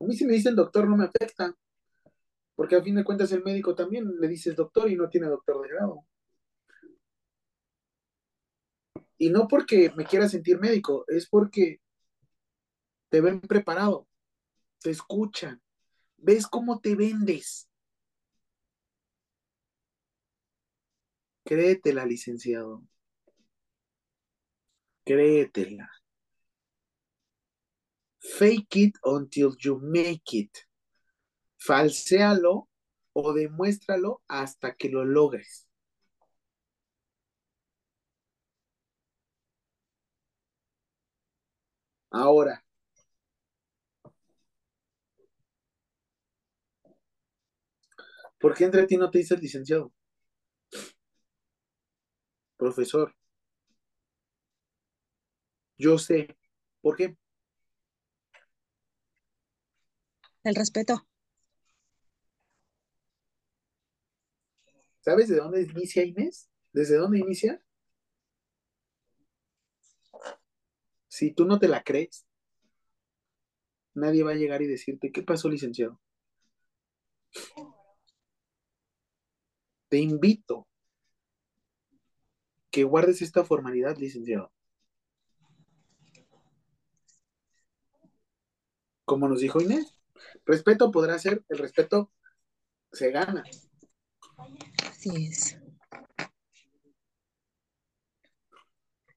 A: A mí si me dice el doctor no me afecta, porque a fin de cuentas el médico también le dices doctor y no tiene doctor de grado. Y no porque me quiera sentir médico, es porque te ven preparado, te escuchan, ves cómo te vendes. Créetela, licenciado. Créetela. Fake it until you make it. Falséalo o demuéstralo hasta que lo logres. Ahora, ¿por qué entre ti no te dice el licenciado? Profesor. Yo sé. ¿Por qué?
F: El respeto.
A: ¿Sabes de dónde inicia Inés? ¿Desde dónde inicia? Si tú no te la crees, nadie va a llegar y decirte, ¿qué pasó, licenciado? Te invito que guardes esta formalidad, licenciado. Como nos dijo Inés, respeto podrá ser, el respeto se gana.
F: Así es.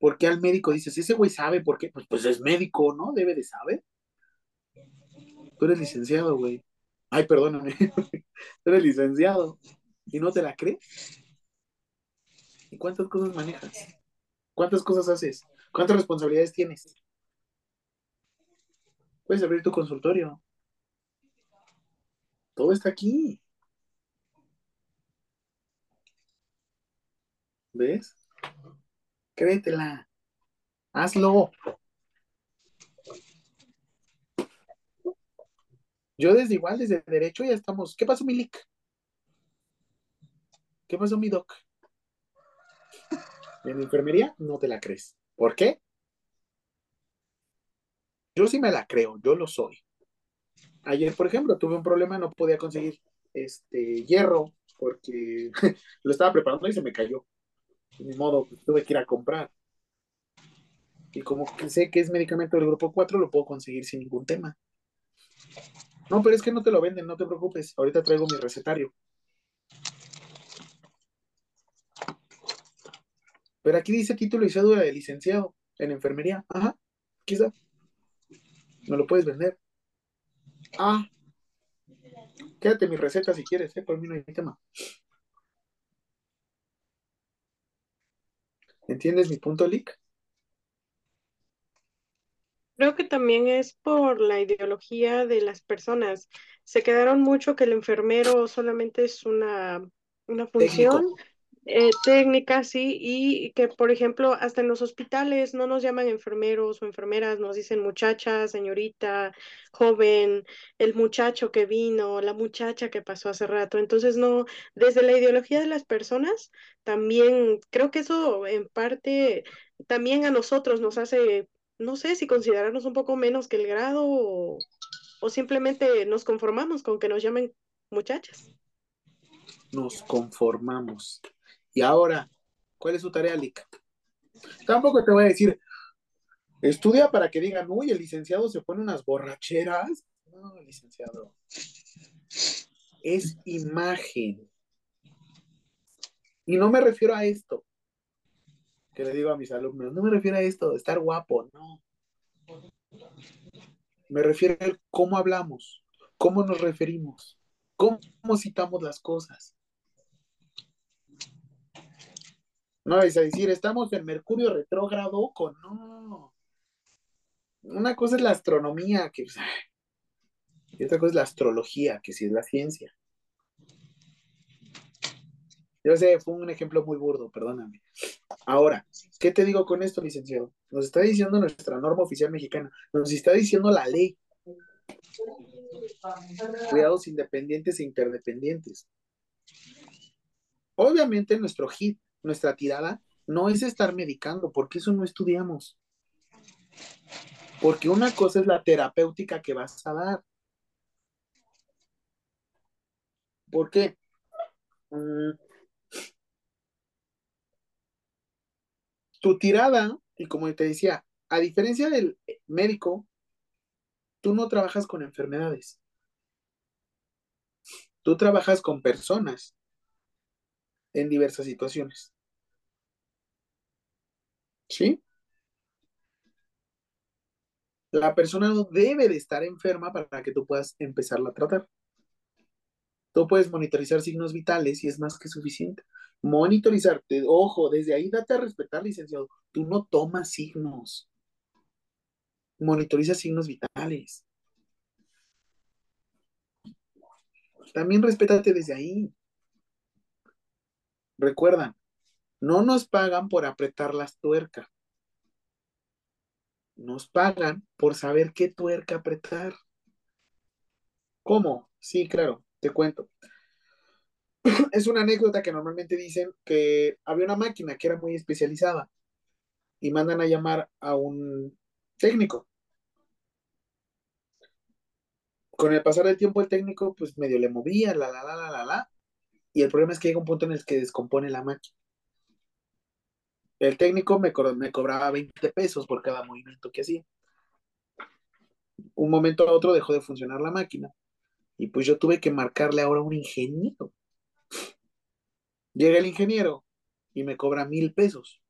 A: ¿Por qué al médico dices, ese güey sabe por qué? Pues, pues es médico, ¿no? Debe de saber. Tú eres licenciado, güey. Ay, perdóname. *laughs* Tú eres licenciado. ¿Y no te la crees? ¿Y cuántas cosas manejas? ¿Cuántas cosas haces? ¿Cuántas responsabilidades tienes? Puedes abrir tu consultorio. Todo está aquí. ¿Ves? Créetela. Hazlo. Yo desde igual, desde derecho ya estamos. ¿Qué pasó, mi lic? ¿Qué pasó, mi doc? En enfermería no te la crees. ¿Por qué? Yo sí me la creo, yo lo soy. Ayer, por ejemplo, tuve un problema, no podía conseguir este hierro porque *laughs* lo estaba preparando y se me cayó. De modo, pues, tuve que ir a comprar. Y como que sé que es medicamento del grupo 4, lo puedo conseguir sin ningún tema. No, pero es que no te lo venden, no te preocupes. Ahorita traigo mi recetario. Pero aquí dice título y cédula de licenciado en enfermería. Ajá, quizá. No lo puedes vender. Ah, quédate mi receta si quieres, ¿eh? Por mí no hay tema. ¿Entiendes mi punto, Lick?
C: Creo que también es por la ideología de las personas. Se quedaron mucho que el enfermero solamente es una, una función
A: Técnico.
C: Eh, técnica, sí, y que, por ejemplo, hasta en los hospitales no nos llaman enfermeros o enfermeras, nos dicen muchacha, señorita, joven, el muchacho que vino, la muchacha que pasó hace rato. Entonces, no, desde la ideología de las personas, también creo que eso en parte también a nosotros nos hace, no sé si considerarnos un poco menos que el grado o simplemente nos conformamos con que nos llamen muchachas.
A: Nos conformamos. Y ahora, ¿cuál es su tarea, Lick? Tampoco te voy a decir, estudia para que digan, uy, el licenciado se pone unas borracheras. No, licenciado. Es imagen. Y no me refiero a esto, que le digo a mis alumnos, no me refiero a esto, de estar guapo, no. Me refiero a cómo hablamos, cómo nos referimos, cómo citamos las cosas. No a decir, estamos en Mercurio retrógrado con no. Una cosa es la astronomía, que, y otra cosa es la astrología, que sí es la ciencia. Yo sé, fue un ejemplo muy burdo, perdóname. Ahora, ¿qué te digo con esto, licenciado? Nos está diciendo nuestra norma oficial mexicana, nos está diciendo la ley. Cuidados independientes e interdependientes. Obviamente nuestro hit, nuestra tirada, no es estar medicando, porque eso no estudiamos. Porque una cosa es la terapéutica que vas a dar. ¿Por qué? Mm, tu tirada, y como te decía, a diferencia del médico, tú no trabajas con enfermedades. Tú trabajas con personas en diversas situaciones. ¿Sí? La persona no debe de estar enferma para que tú puedas empezarla a tratar. Tú puedes monitorizar signos vitales y es más que suficiente. Monitorizarte, ojo, desde ahí date a respetar, licenciado. Tú no tomas signos. Monitoriza signos vitales. También respétate desde ahí. Recuerdan, no nos pagan por apretar las tuercas. Nos pagan por saber qué tuerca apretar. ¿Cómo? Sí, claro, te cuento. *clears throat* Es una anécdota que normalmente dicen que había una máquina que era muy especializada y mandan a llamar a un técnico. Con el pasar del tiempo el técnico pues medio le movía, la, la, la, la, la, la, y el problema es que llega un punto en el que descompone la máquina. El técnico me, me cobraba 20 pesos por cada movimiento que hacía. Un momento a otro dejó de funcionar la máquina y pues yo tuve que marcarle ahora a un ingeniero. Llega el ingeniero y me cobra mil pesos.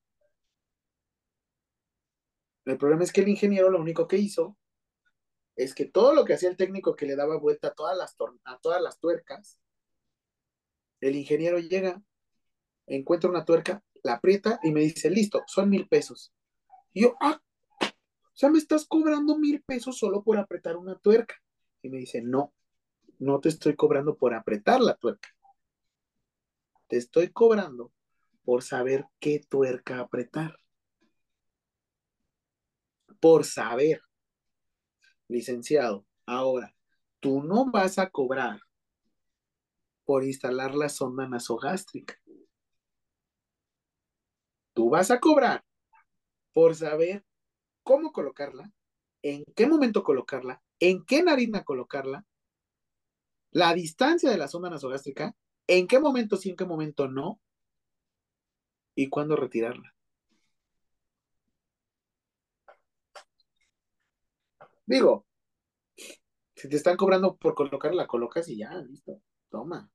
A: El problema es que el ingeniero lo único que hizo es que todo lo que hacía el técnico que le daba vuelta a todas las, a todas las tuercas, el ingeniero llega, encuentra una tuerca, la aprieta y me dice, listo, son mil pesos. Y yo, ah, o sea, me estás cobrando mil pesos solo por apretar una tuerca. Y me dice, no, no te estoy cobrando por apretar la tuerca. Te estoy cobrando por saber qué tuerca apretar por saber, licenciado. Ahora, tú no vas a cobrar por instalar la sonda nasogástrica. Tú vas a cobrar por saber cómo colocarla, en qué momento colocarla, en qué narina colocarla, la distancia de la sonda nasogástrica, en qué momento sí, en qué momento no, y cuándo retirarla. Digo, si te están cobrando por colocarla, colocas y ya, listo. Toma,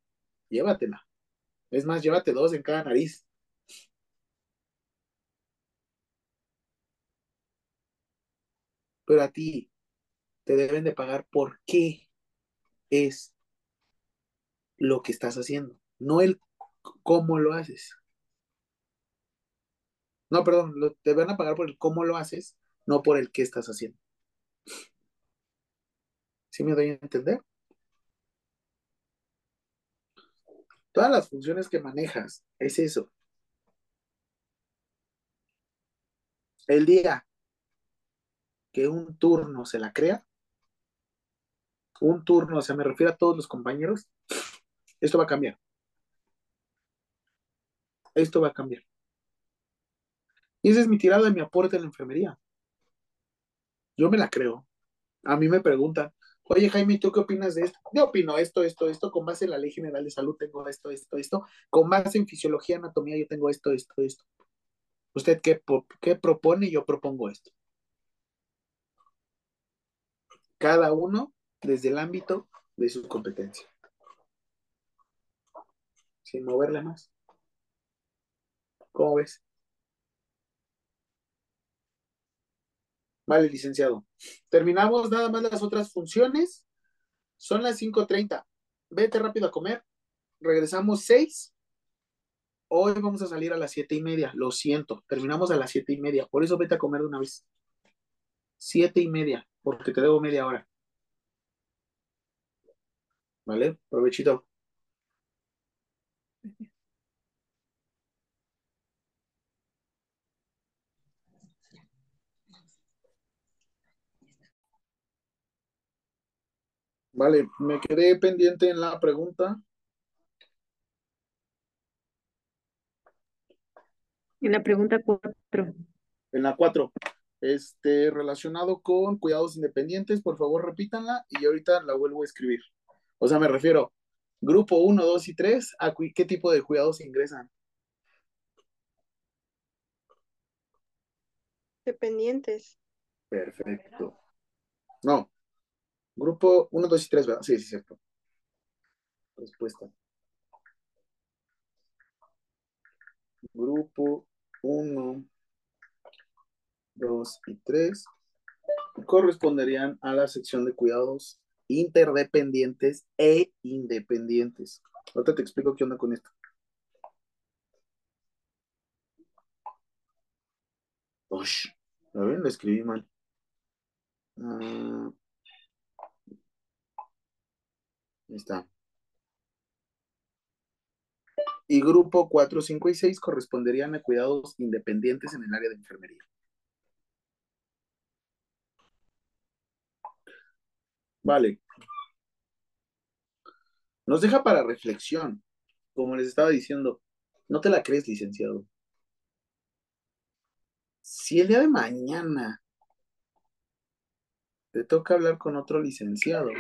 A: llévatela. Es más, llévate dos en cada nariz. Pero a ti te deben de pagar por qué es lo que estás haciendo, no el cómo lo haces. No, perdón, te van a pagar por el cómo lo haces, no por el qué estás haciendo. ¿Sí me doy a entender? Todas las funciones que manejas es eso. El día que un turno se la crea, un turno, o sea, me refiero a todos los compañeros, esto va a cambiar. Esto va a cambiar. Y ese es mi tirado de mi aporte en la enfermería. Yo me la creo. A mí me preguntan, Oye, Jaime, ¿tú qué opinas de esto? Yo opino esto, esto, esto, con base en la Ley General de Salud tengo esto, esto, esto, con base en fisiología, anatomía, yo tengo esto, esto, esto. ¿Usted qué, qué propone? Yo propongo esto. Cada uno desde el ámbito de su competencia. Sin moverle más. ¿Cómo ves? Vale, licenciado. Terminamos nada más las otras funciones. Son las 5.30. Vete rápido a comer. Regresamos 6. Hoy vamos a salir a las siete y media. Lo siento. Terminamos a las siete y media. Por eso vete a comer de una vez. Siete y media. Porque te debo media hora. ¿Vale? Provechito. Vale, me quedé pendiente en la pregunta.
E: En la pregunta 4.
A: En la 4. Este, relacionado con cuidados independientes, por favor repítanla y ahorita la vuelvo a escribir. O sea, me refiero, grupo 1, 2 y 3, ¿a qué tipo de cuidados ingresan?
C: Dependientes.
A: Perfecto. No, Grupo 1, 2 y 3, ¿verdad? Sí, sí, cierto. Respuesta. Grupo 1, 2 y 3 corresponderían a la sección de cuidados interdependientes e independientes. Ahorita te explico qué onda con esto. Uy, a ver, lo escribí mal. Ah, está. Y grupo 4, 5 y 6 corresponderían a cuidados independientes en el área de enfermería. Vale. Nos deja para reflexión. Como les estaba diciendo, no te la crees, licenciado. Si el día de mañana te toca hablar con otro licenciado,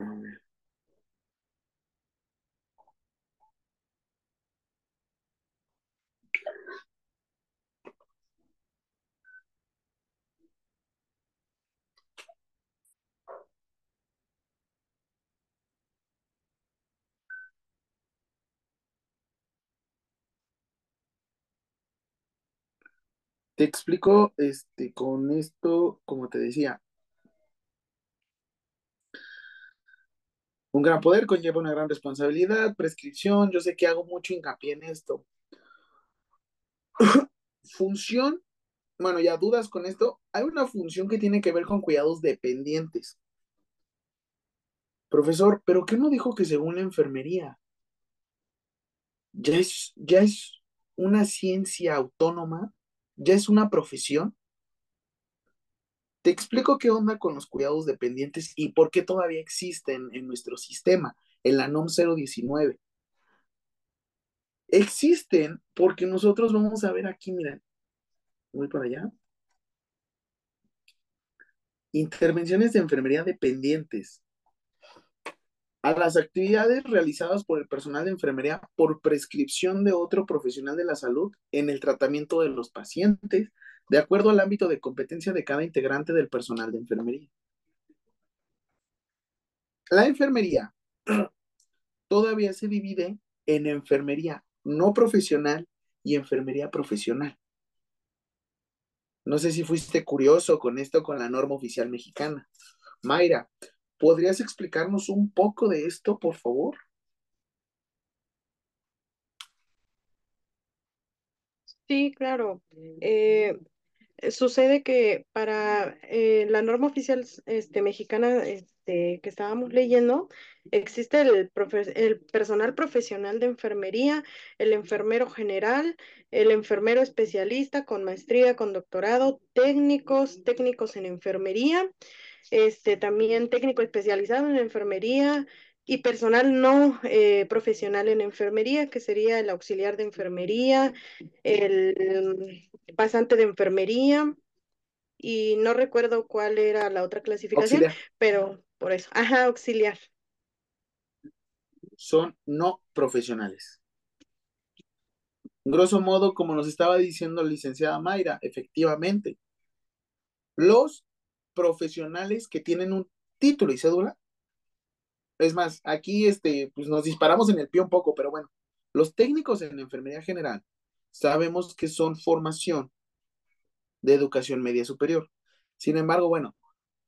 A: A ver. Te explico este, con esto, como te decía, un gran poder conlleva una gran responsabilidad, prescripción, yo sé que hago mucho hincapié en esto. *coughs* Función, bueno, ya dudas con esto, hay una función que tiene que ver con cuidados dependientes. Profesor, ¿pero qué no dijo que según la enfermería? Ya es, ya es una ciencia autónoma, ya es una profesión. Te explico qué onda con los cuidados dependientes y por qué todavía existen en nuestro sistema, en la NOM 019. Existen porque nosotros vamos a ver aquí, miren, voy para allá. Intervenciones de enfermería dependientes. A las actividades realizadas por el personal de enfermería por prescripción de otro profesional de la salud en el tratamiento de los pacientes, de acuerdo al ámbito de competencia de cada integrante del personal de enfermería. La enfermería *clears throat* todavía se divide en enfermería no profesional y enfermería profesional. No sé si fuiste curioso con esto con la norma oficial mexicana. Mayra, ¿podrías explicarnos un poco de esto, por favor?
C: Sí, claro. Eh, sucede que para eh, la norma oficial este, mexicana este, que estábamos leyendo, existe el, el personal profesional de enfermería, el enfermero general, el enfermero especialista con maestría, con doctorado, técnicos, técnicos en enfermería, este, también técnico especializado en enfermería y personal no eh, profesional en enfermería, que sería el auxiliar de enfermería, el pasante de enfermería y no recuerdo cuál era la otra clasificación,
A: Auxiliar.
C: pero por eso, ajá, auxiliar.
A: Son no profesionales. Grosso modo, como nos estaba diciendo la licenciada Mayra, efectivamente, los profesionales que tienen un título y cédula, es más, aquí este, pues nos disparamos en el pie un poco, pero bueno, los técnicos en enfermería general sabemos que son formación de educación media superior. Sin embargo, bueno,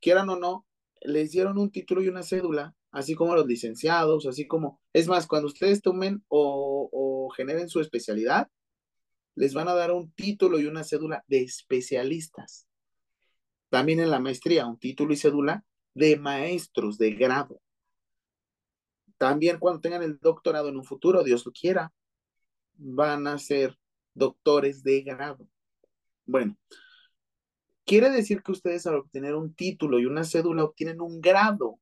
A: quieran o no, les dieron un título y una cédula, así como los licenciados, así como, es más, cuando ustedes tomen o, o generen su especialidad, les van a dar un título y una cédula de especialistas. También en la maestría, un título y cédula de maestros de grado. También cuando tengan el doctorado en un futuro, Dios lo quiera, van a ser doctores de grado. Bueno, quiere decir que ustedes al obtener un título y una cédula obtienen un grado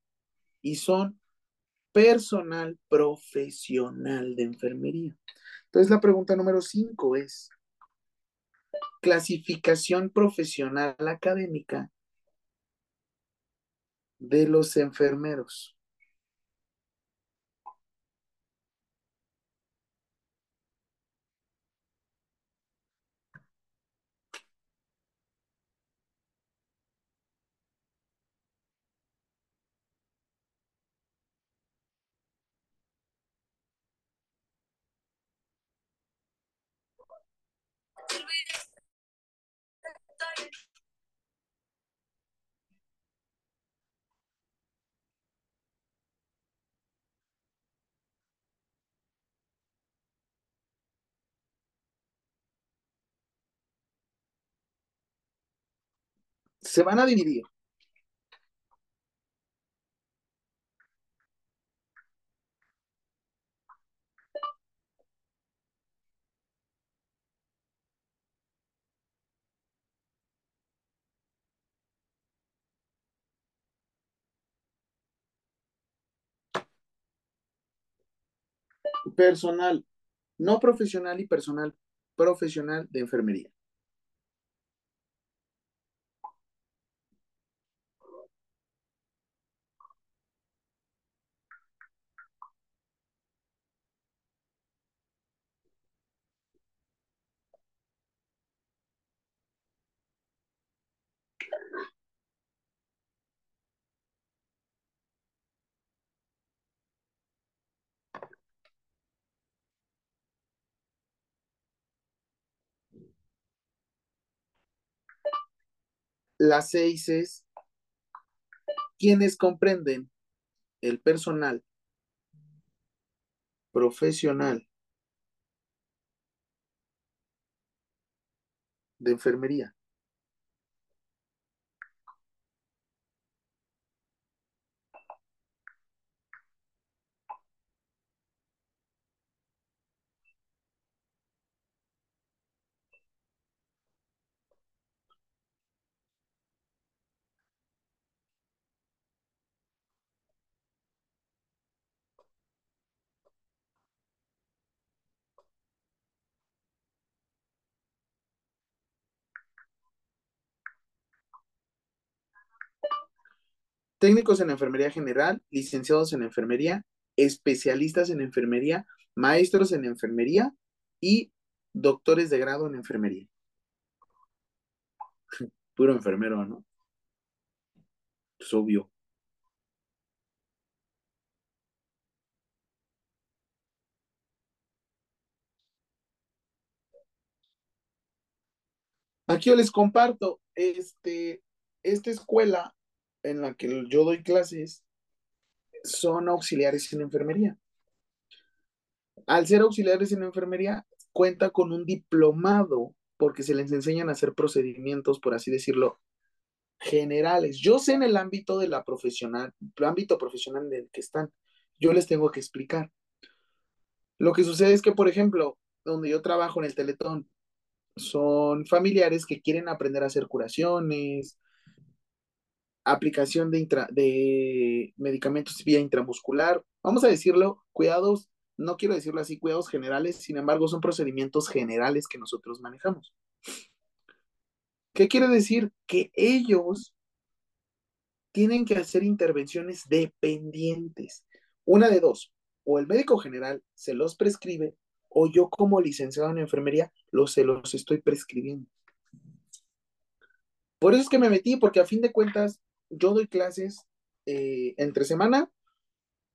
A: y son personal profesional de enfermería. Entonces la pregunta número cinco es, clasificación profesional académica de los enfermeros se van a dividir. Personal no profesional y personal profesional de enfermería. Las seis es quienes comprenden el personal profesional de enfermería. Técnicos en enfermería general, licenciados en enfermería, especialistas en enfermería, maestros en enfermería y doctores de grado en enfermería. *laughs* Puro enfermero, ¿no? Es obvio. Aquí yo les comparto, este, esta escuela en la que yo doy clases son auxiliares en enfermería. Al ser auxiliares en enfermería, cuenta con un diplomado porque se les enseñan a hacer procedimientos, por así decirlo, generales. Yo sé en el ámbito de la profesional, el ámbito profesional en el que están. Yo les tengo que explicar. Lo que sucede es que, por ejemplo, donde yo trabajo en el Teletón, son familiares que quieren aprender a hacer curaciones, aplicación de, de medicamentos vía intramuscular, vamos a decirlo, cuidados, no quiero decirlo así, cuidados generales, sin embargo, son procedimientos generales que nosotros manejamos. ¿Qué quiere decir? Que ellos tienen que hacer intervenciones dependientes. Una de dos, o el médico general se los prescribe, o yo como licenciado en enfermería los, se los estoy prescribiendo. Por eso es que me metí, porque a fin de cuentas yo doy clases eh, entre semana,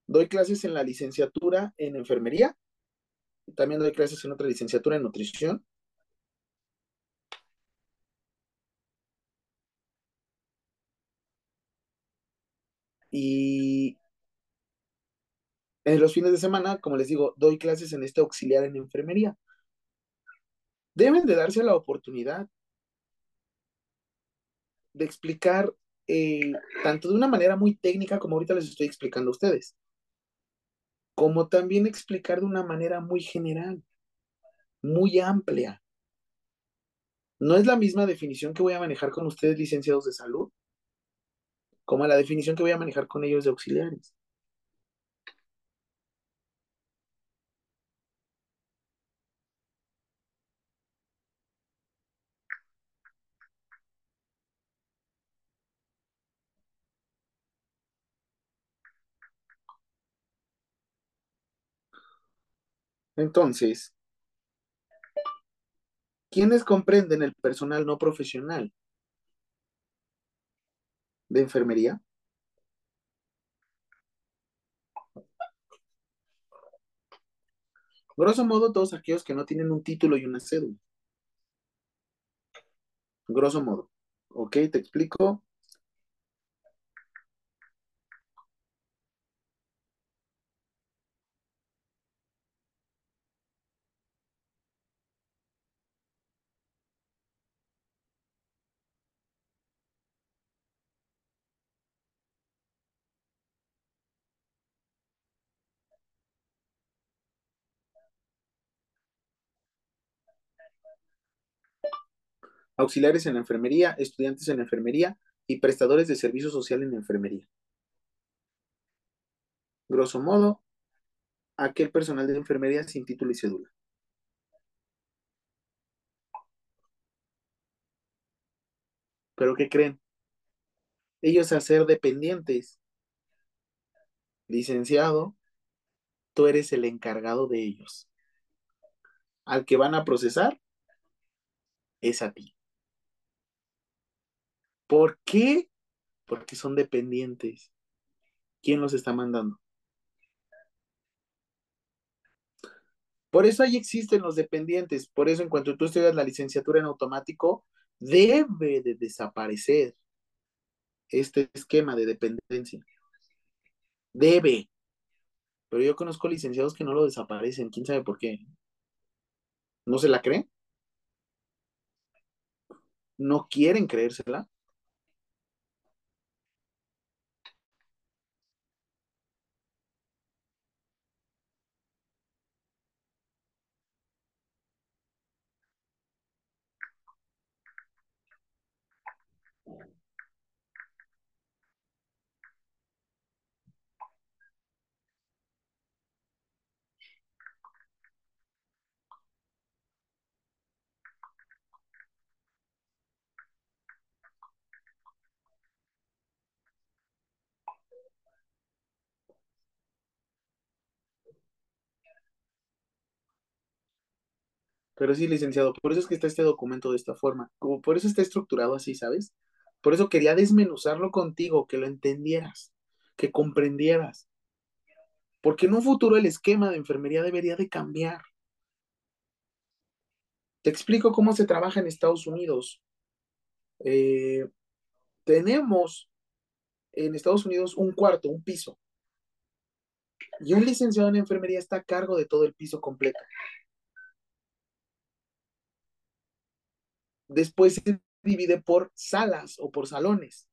A: doy clases en la licenciatura en enfermería, también doy clases en otra licenciatura en nutrición. Y en los fines de semana, como les digo, doy clases en este auxiliar en enfermería. Deben de darse la oportunidad de explicar eh, tanto de una manera muy técnica como ahorita les estoy explicando a ustedes, como también explicar de una manera muy general, muy amplia. No es la misma definición que voy a manejar con ustedes, licenciados de salud, como la definición que voy a manejar con ellos de auxiliares. Entonces, ¿quiénes comprenden el personal no profesional de enfermería? Grosso modo, todos aquellos que no tienen un título y una cédula. Grosso modo. ¿Ok? Te explico. Auxiliares en la enfermería, estudiantes en la enfermería y prestadores de servicio social en la enfermería. Grosso modo, aquel personal de enfermería sin título y cédula. ¿Pero qué creen? Ellos a ser dependientes, licenciado, tú eres el encargado de ellos. Al que van a procesar es a ti. ¿Por qué? Porque son dependientes. ¿Quién los está mandando? Por eso ahí existen los dependientes. Por eso en cuanto tú estudias la licenciatura en automático, debe de desaparecer este esquema de dependencia. Debe. Pero yo conozco licenciados que no lo desaparecen. ¿Quién sabe por qué? ¿No se la creen? ¿No quieren creérsela? Pero sí, licenciado, por eso es que está este documento de esta forma, como por eso está estructurado así, ¿sabes? Por eso quería desmenuzarlo contigo, que lo entendieras, que comprendieras. Porque en un futuro el esquema de enfermería debería de cambiar. Te explico cómo se trabaja en Estados Unidos. Eh, tenemos en Estados Unidos un cuarto, un piso. Y un licenciado en enfermería está a cargo de todo el piso completo. Después se divide por salas o por salones.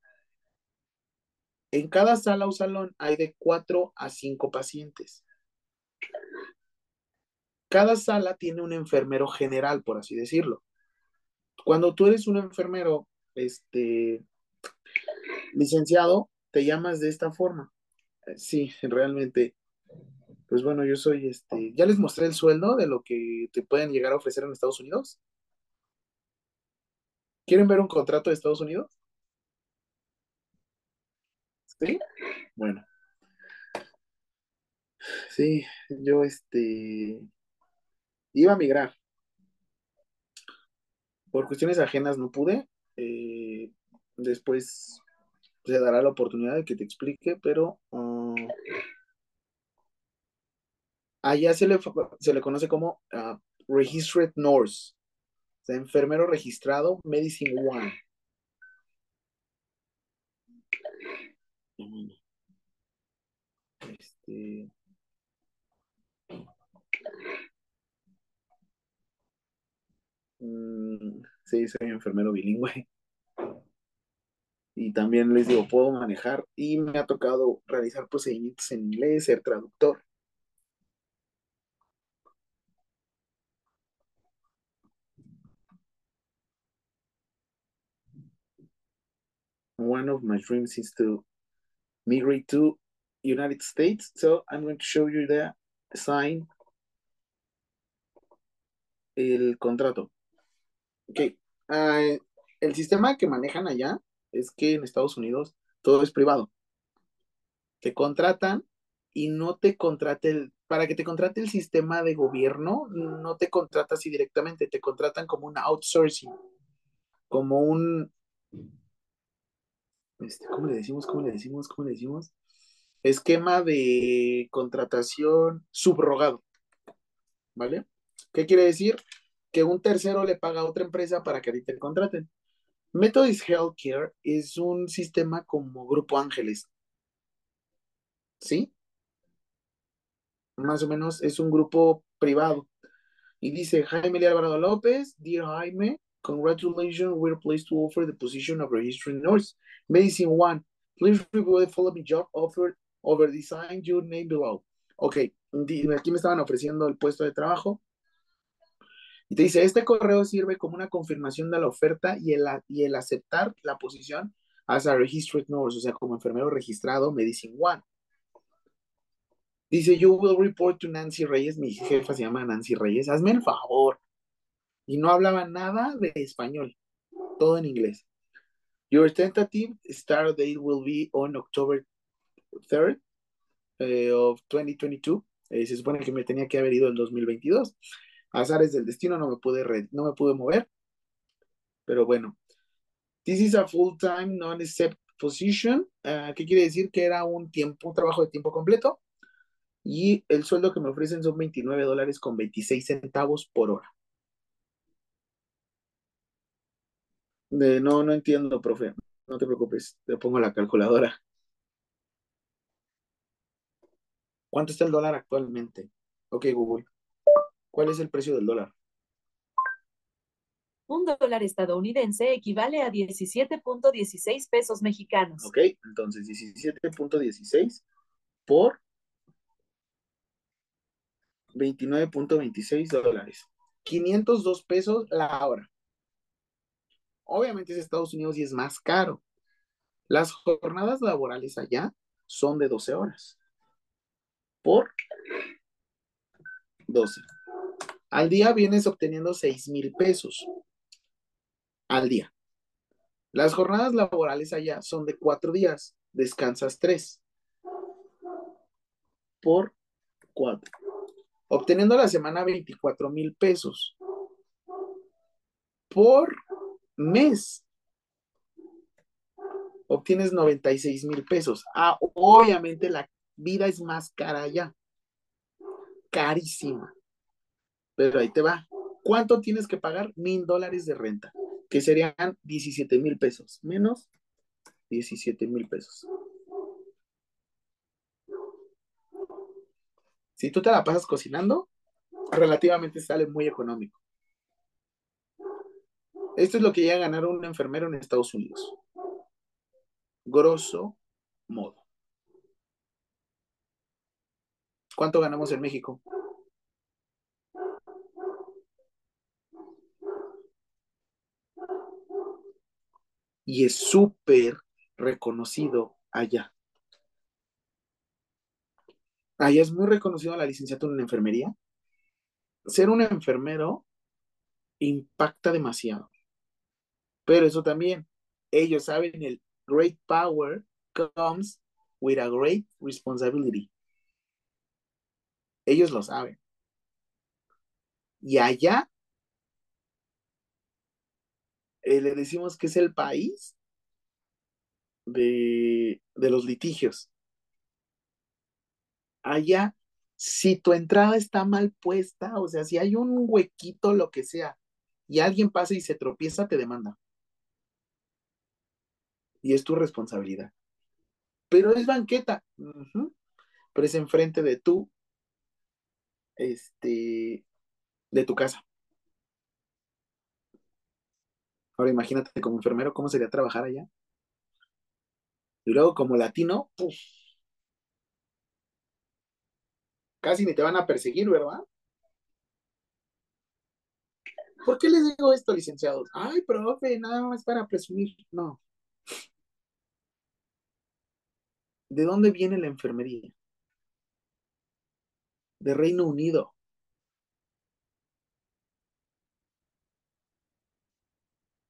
A: En cada sala o salón hay de cuatro a cinco pacientes. Cada sala tiene un enfermero general, por así decirlo. Cuando tú eres un enfermero, este, licenciado, te llamas de esta forma. Sí, realmente. Pues bueno, yo soy este. Ya les mostré el sueldo de lo que te pueden llegar a ofrecer en Estados Unidos. ¿Quieren ver un contrato de Estados Unidos? ¿Sí? Bueno. Sí, yo este iba a migrar. Por cuestiones ajenas no pude. Eh, después se dará la oportunidad de que te explique, pero uh, allá se le, se le conoce como uh, Registered Enfermero registrado, Medicine One. Este. Mm, sí, soy enfermero bilingüe. Y también les digo, puedo manejar y me ha tocado realizar procedimientos en inglés, ser traductor. One of my dreams is to migrate to United States. So I'm going to show you the sign, el contrato. Ok. Uh, el sistema que manejan allá es que en Estados Unidos todo es privado. Te contratan y no te contrate el, para que te contrate el sistema de gobierno, no te contrata así directamente, te contratan como un outsourcing, como un, este, ¿cómo le decimos? ¿Cómo le decimos? ¿Cómo le decimos? Esquema de contratación subrogado. ¿Vale? ¿Qué quiere decir? Que un tercero le paga a otra empresa para que a ti te contraten. Methodist Healthcare es un sistema como Grupo Ángeles. ¿Sí? Más o menos es un grupo privado. Y dice Jaime Alvarado López, Dear Jaime, Congratulations, we're pleased to offer the position of registering nurse. Medicine One, please review the following job offered over design your name below. Ok, aquí me estaban ofreciendo el puesto de trabajo. Y te dice, este correo sirve como una confirmación de la oferta y el, y el aceptar la posición as a registered nurse, o sea, como enfermero registrado, Medicine One. Dice, you will report to Nancy Reyes, mi jefa se llama Nancy Reyes, hazme el favor. Y no hablaba nada de español, todo en inglés. Your tentative start date will be on October 3rd eh, of 2022. Eh, se supone que me tenía que haber ido en 2022. Azares del destino, no me pude, no me pude mover. Pero bueno, this is a full-time non-except position. Uh, ¿Qué quiere decir? Que era un tiempo, un trabajo de tiempo completo. Y el sueldo que me ofrecen son 29 dólares con 26 centavos por hora. De, no, no entiendo, profe. No te preocupes, te pongo la calculadora. ¿Cuánto está el dólar actualmente? Ok, Google. ¿Cuál es el precio del dólar?
I: Un dólar estadounidense equivale a 17.16 pesos mexicanos.
A: Ok, entonces 17.16 por 29.26 dólares. 502 pesos la hora. Obviamente es Estados Unidos y es más caro. Las jornadas laborales allá son de 12 horas. Por 12. Al día vienes obteniendo 6 mil pesos. Al día. Las jornadas laborales allá son de 4 días. Descansas 3. Por 4. Obteniendo la semana 24 mil pesos. Por mes obtienes 96 mil pesos. Ah, obviamente la vida es más cara allá. Carísima. Pero ahí te va. ¿Cuánto tienes que pagar? Mil dólares de renta, que serían 17 mil pesos, menos 17 mil pesos. Si tú te la pasas cocinando, relativamente sale muy económico. Esto es lo que llega a un enfermero en Estados Unidos. Grosso modo. ¿Cuánto ganamos en México? Y es súper reconocido allá. Allá es muy reconocido la licenciatura en enfermería. Ser un enfermero impacta demasiado. Pero eso también, ellos saben el great power comes with a great responsibility. Ellos lo saben. Y allá eh, le decimos que es el país de, de los litigios. Allá, si tu entrada está mal puesta, o sea, si hay un huequito, lo que sea, y alguien pasa y se tropieza, te demanda y es tu responsabilidad. Pero es banqueta, pero es enfrente de tu, este, de tu casa. Ahora imagínate como enfermero, ¿cómo sería trabajar allá? Y luego como latino, Casi ni te van a perseguir, ¿verdad? ¿Por qué les digo esto, licenciados? Ay, profe, nada más para presumir. No. ¿De dónde viene la enfermería? De Reino Unido.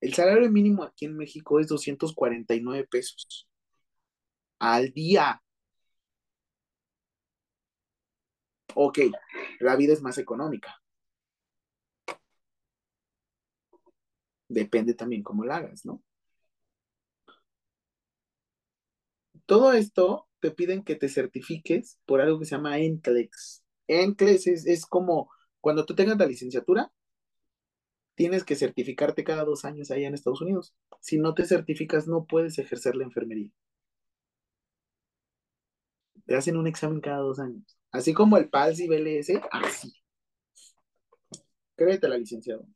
A: El salario mínimo aquí en México es 249 pesos al día. Ok, la vida es más económica. Depende también cómo la hagas, ¿no? Todo esto te piden que te certifiques por algo que se llama NCLEX. NCLEX es, como cuando tú tengas la licenciatura, tienes que certificarte cada dos años allá en Estados Unidos. Si no te certificas, no puedes ejercer la enfermería. Te hacen un examen cada dos años. Así como el PALS y BLS, así. Créetela, licenciado.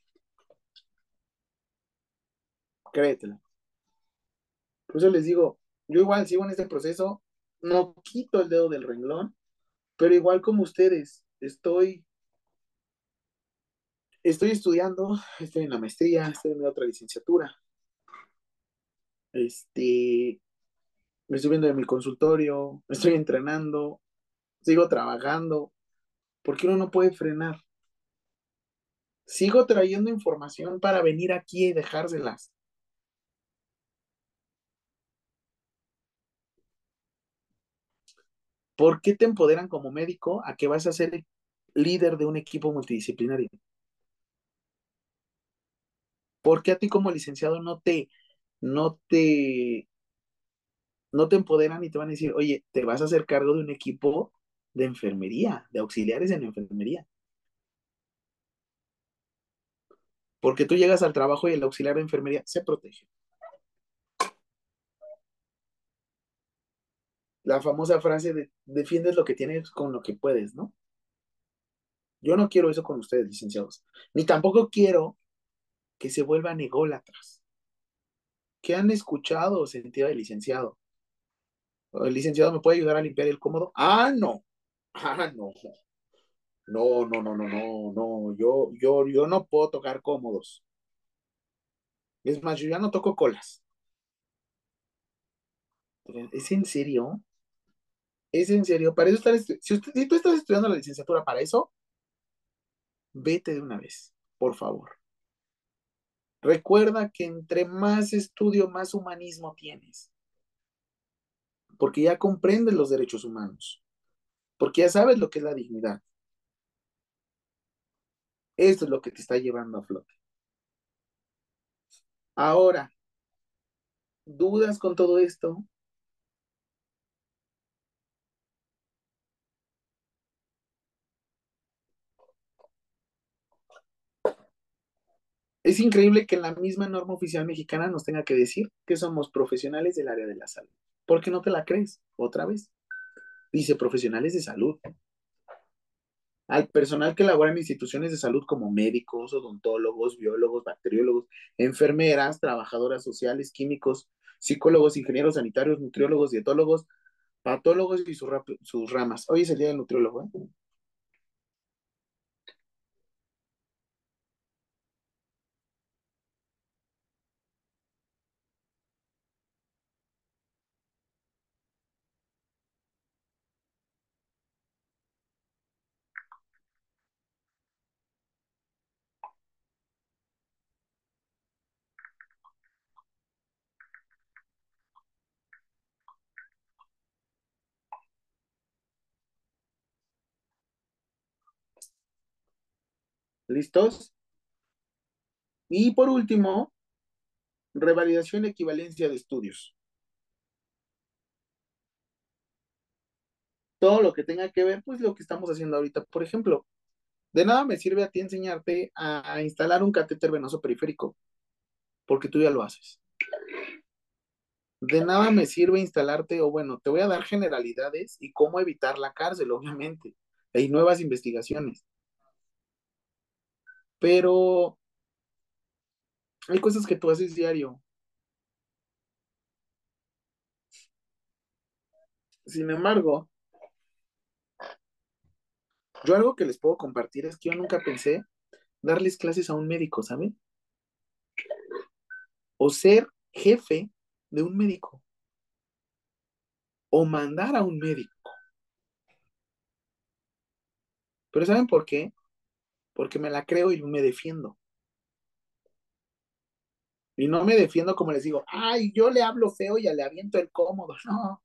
A: Créetela. Por eso les digo, yo igual sigo en este proceso, no quito el dedo del renglón, pero igual como ustedes, estoy Estoy estudiando, estoy en la maestría, estoy en otra licenciatura. Este, me estoy viendo en mi consultorio, estoy entrenando, sigo trabajando, porque uno no puede frenar. Sigo trayendo información para venir aquí y dejárselas. ¿Por qué te empoderan como médico a que vas a ser líder de un equipo multidisciplinario? ¿Por qué a ti como licenciado no te, no te, no te empoderan y te van a decir, oye, te vas a hacer cargo de un equipo de enfermería, de auxiliares en enfermería? Porque tú llegas al trabajo y el auxiliar de enfermería se protege. La famosa frase de defiendes lo que tienes con lo que puedes, ¿no? Yo no quiero eso con ustedes, licenciados. Ni tampoco quiero que se vuelvan ególatras. ¿Qué han escuchado o sentido del licenciado? ¿El licenciado me puede ayudar a limpiar el cómodo? Ah, no. Ah, no. No, no, no, no, no, no. Yo, yo, yo no puedo tocar cómodos. Es más, yo ya no toco colas. ¿Es en serio? ¿Es en serio? Para eso estar si, si tú estás estudiando la licenciatura para eso, vete de una vez, por favor. Recuerda que entre más estudio, más humanismo tienes. Porque ya comprendes los derechos humanos. Porque ya sabes lo que es la dignidad. Esto es lo que te está llevando a flote. Ahora, ¿dudas con todo esto? Es increíble que la misma norma oficial mexicana nos tenga que decir que somos profesionales del área de la salud. ¿Por qué no te la crees? Otra vez. Dice profesionales de salud. Al personal que labora en instituciones de salud como médicos, odontólogos, biólogos, bacteriólogos, enfermeras, trabajadoras sociales, químicos, psicólogos, ingenieros sanitarios, nutriólogos, dietólogos, patólogos y sus, ramas. Hoy es el día del nutriólogo. ¿eh? ¿Listos? Y por último, revalidación y equivalencia de estudios. Todo lo que tenga que ver, pues lo que estamos haciendo ahorita. Por ejemplo, de nada me sirve a ti enseñarte a instalar un catéter venoso periférico, porque tú ya lo haces. De nada me sirve instalarte, o bueno, te voy a dar generalidades y cómo evitar la cárcel, obviamente. Hay nuevas investigaciones. Pero hay cosas que tú haces diario. Sin embargo, yo algo que les puedo compartir es que yo nunca pensé darles clases a un médico, ¿saben? O ser jefe de un médico. O mandar a un médico. Pero ¿saben por qué? Porque me la creo y me defiendo. Y no me defiendo como les digo, ay, yo le hablo feo y le aviento el cómodo. *laughs* No.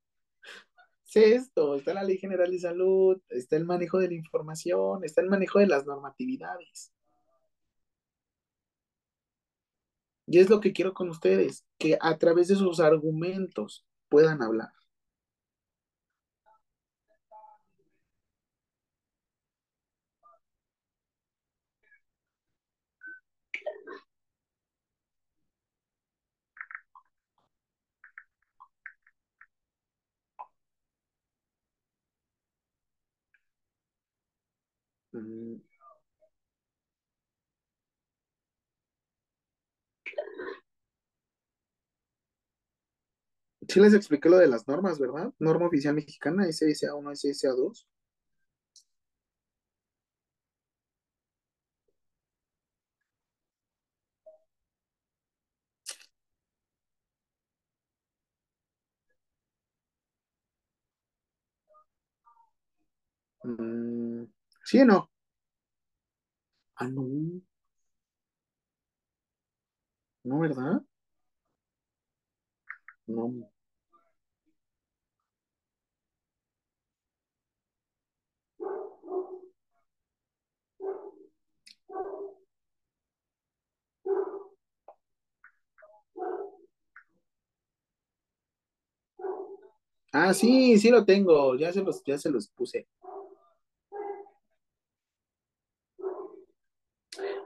A: Sé esto, está la Ley General de Salud, está el manejo de la información, está el manejo de las normatividades. Y es lo que quiero con ustedes, que a través de sus argumentos puedan hablar. Mm. Sí les expliqué lo de las normas, ¿verdad? Norma oficial mexicana, SSA1, SSA2. Mm. ¿Sí o no? Ah, no. No, ¿verdad? No. Ah, sí, sí lo tengo. Ya se los, ya se los puse.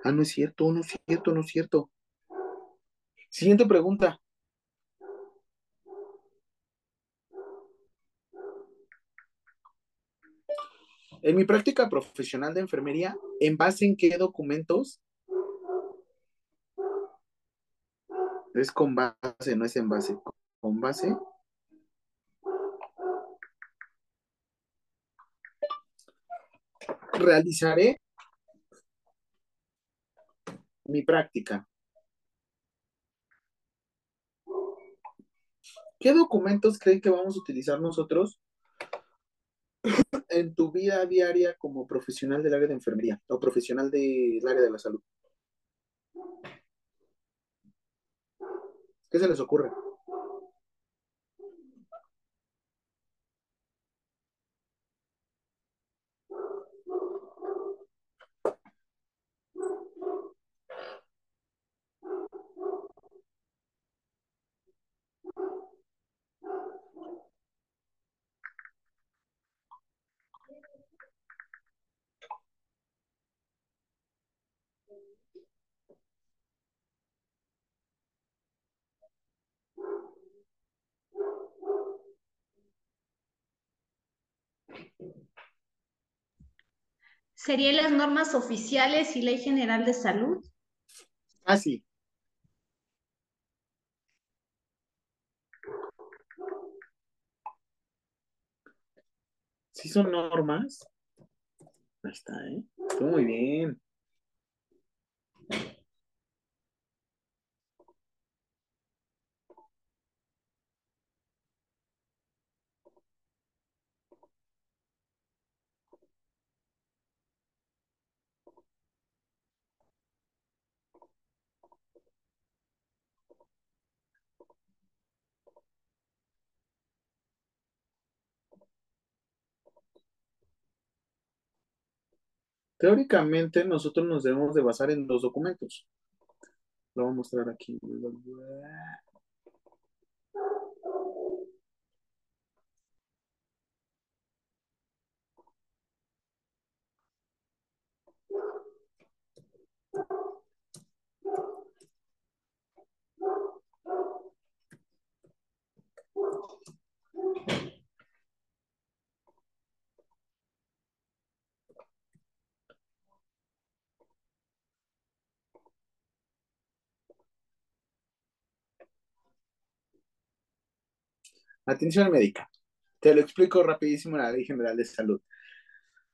A: Ah, no es cierto, no es cierto, no es cierto. Siguiente pregunta. En mi práctica profesional de enfermería, ¿en base en qué documentos? Es con base, no es en base. Con base. Realizaré mi práctica. ¿Qué documentos creen que vamos a utilizar nosotros en tu vida diaria como profesional del área de enfermería o profesional del área de la salud? ¿Qué se les ocurre?
B: ¿Serían las normas oficiales y Ley General de Salud?
A: Ah, sí. Sí son normas. Ahí está, ¿eh? Estuvo muy bien. Teóricamente, nosotros nos debemos de basar en dos documentos. Lo voy a mostrar aquí. Atención médica. Te lo explico rapidísimo en la Ley General de Salud.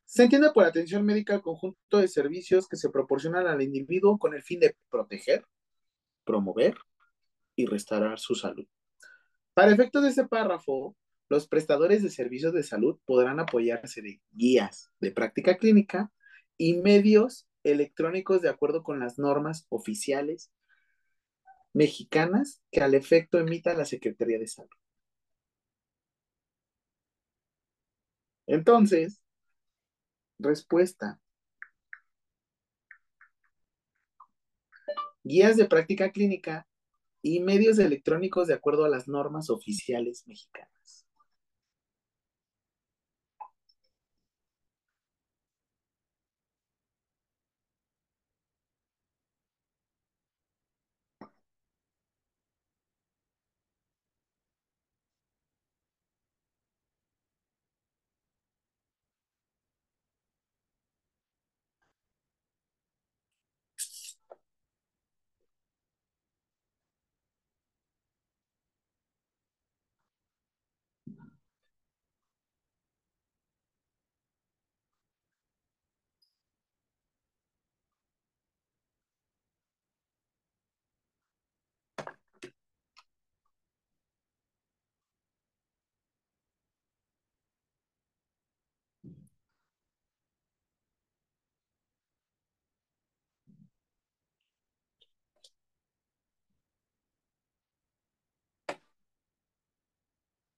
A: Se entiende por atención médica el conjunto de servicios que se proporcionan al individuo con el fin de proteger, promover y restaurar su salud. Para efectos de este párrafo, los prestadores de servicios de salud podrán apoyarse de guías de práctica clínica y medios electrónicos de acuerdo con las normas oficiales mexicanas que al efecto emita la Secretaría de Salud. Entonces, respuesta. Guías de práctica clínica y medios electrónicos de acuerdo a las normas oficiales mexicanas.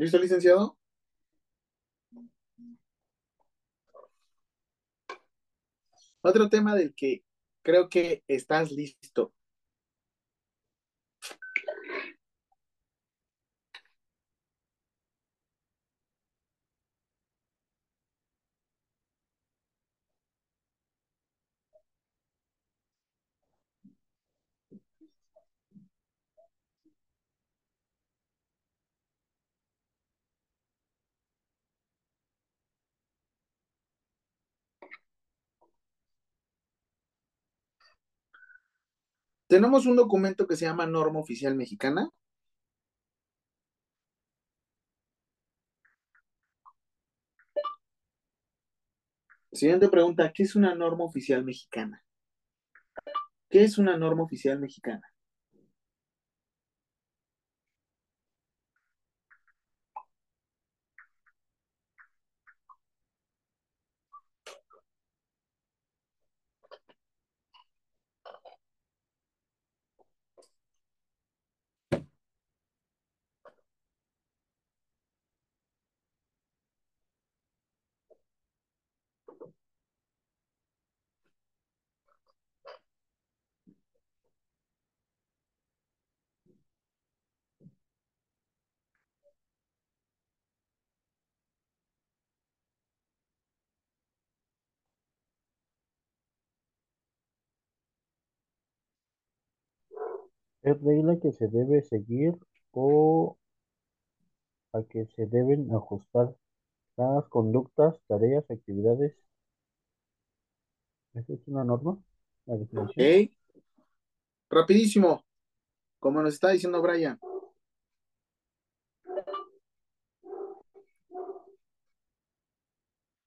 A: ¿Listo, licenciado? Otro tema del que creo que estás listo. Tenemos un documento que se llama Norma Oficial Mexicana. Siguiente pregunta, ¿qué es una norma oficial mexicana? ¿Qué es una norma oficial mexicana?
H: ¿Es regla que se debe seguir o a que se deben ajustar las conductas, tareas, actividades? ¿Esa es una norma? La definición.
A: Ok. Rapidísimo, como nos está diciendo Brian.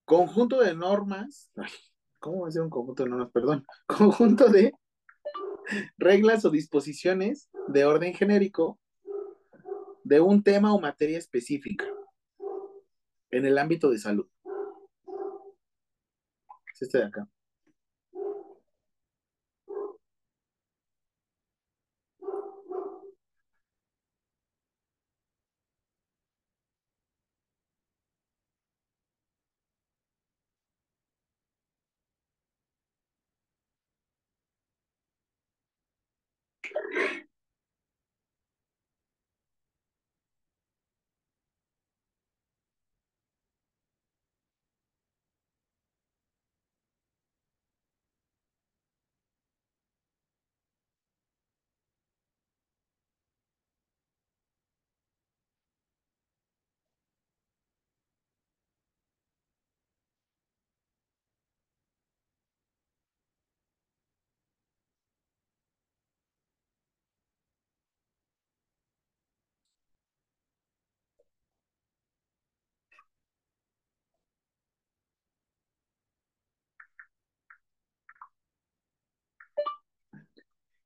A: Conjunto de normas. ay, ¿Cómo va a ser un conjunto de normas? Perdón. *laughs* Conjunto de *laughs* reglas o disposiciones de orden genérico de un tema o materia específica en el ámbito de salud. Es este de acá.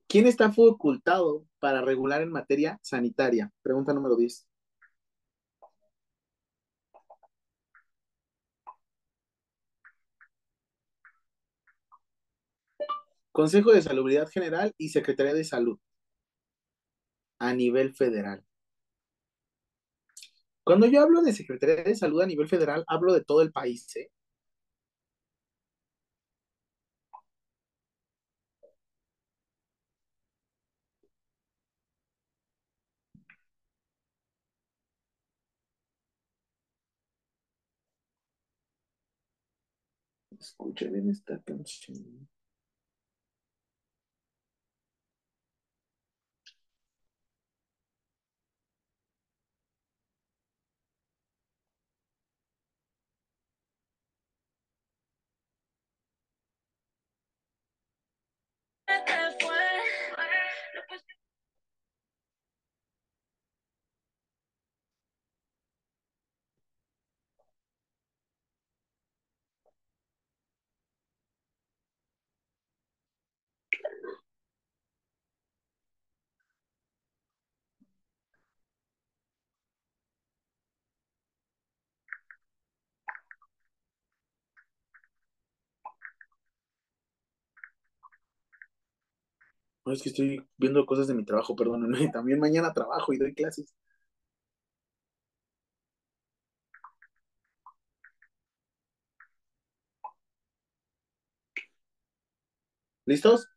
A: ¿Quién está facultado para regular en materia sanitaria? Pregunta número 10. Consejo de Salubridad General y Secretaría de Salud a nivel federal. Cuando yo hablo de Secretaría de Salud a nivel federal, hablo de todo el país, ¿eh? Escuche bien esta canción. No, es que estoy viendo cosas de mi trabajo, perdónenme. *laughs* También mañana trabajo y doy clases. ¿Listos?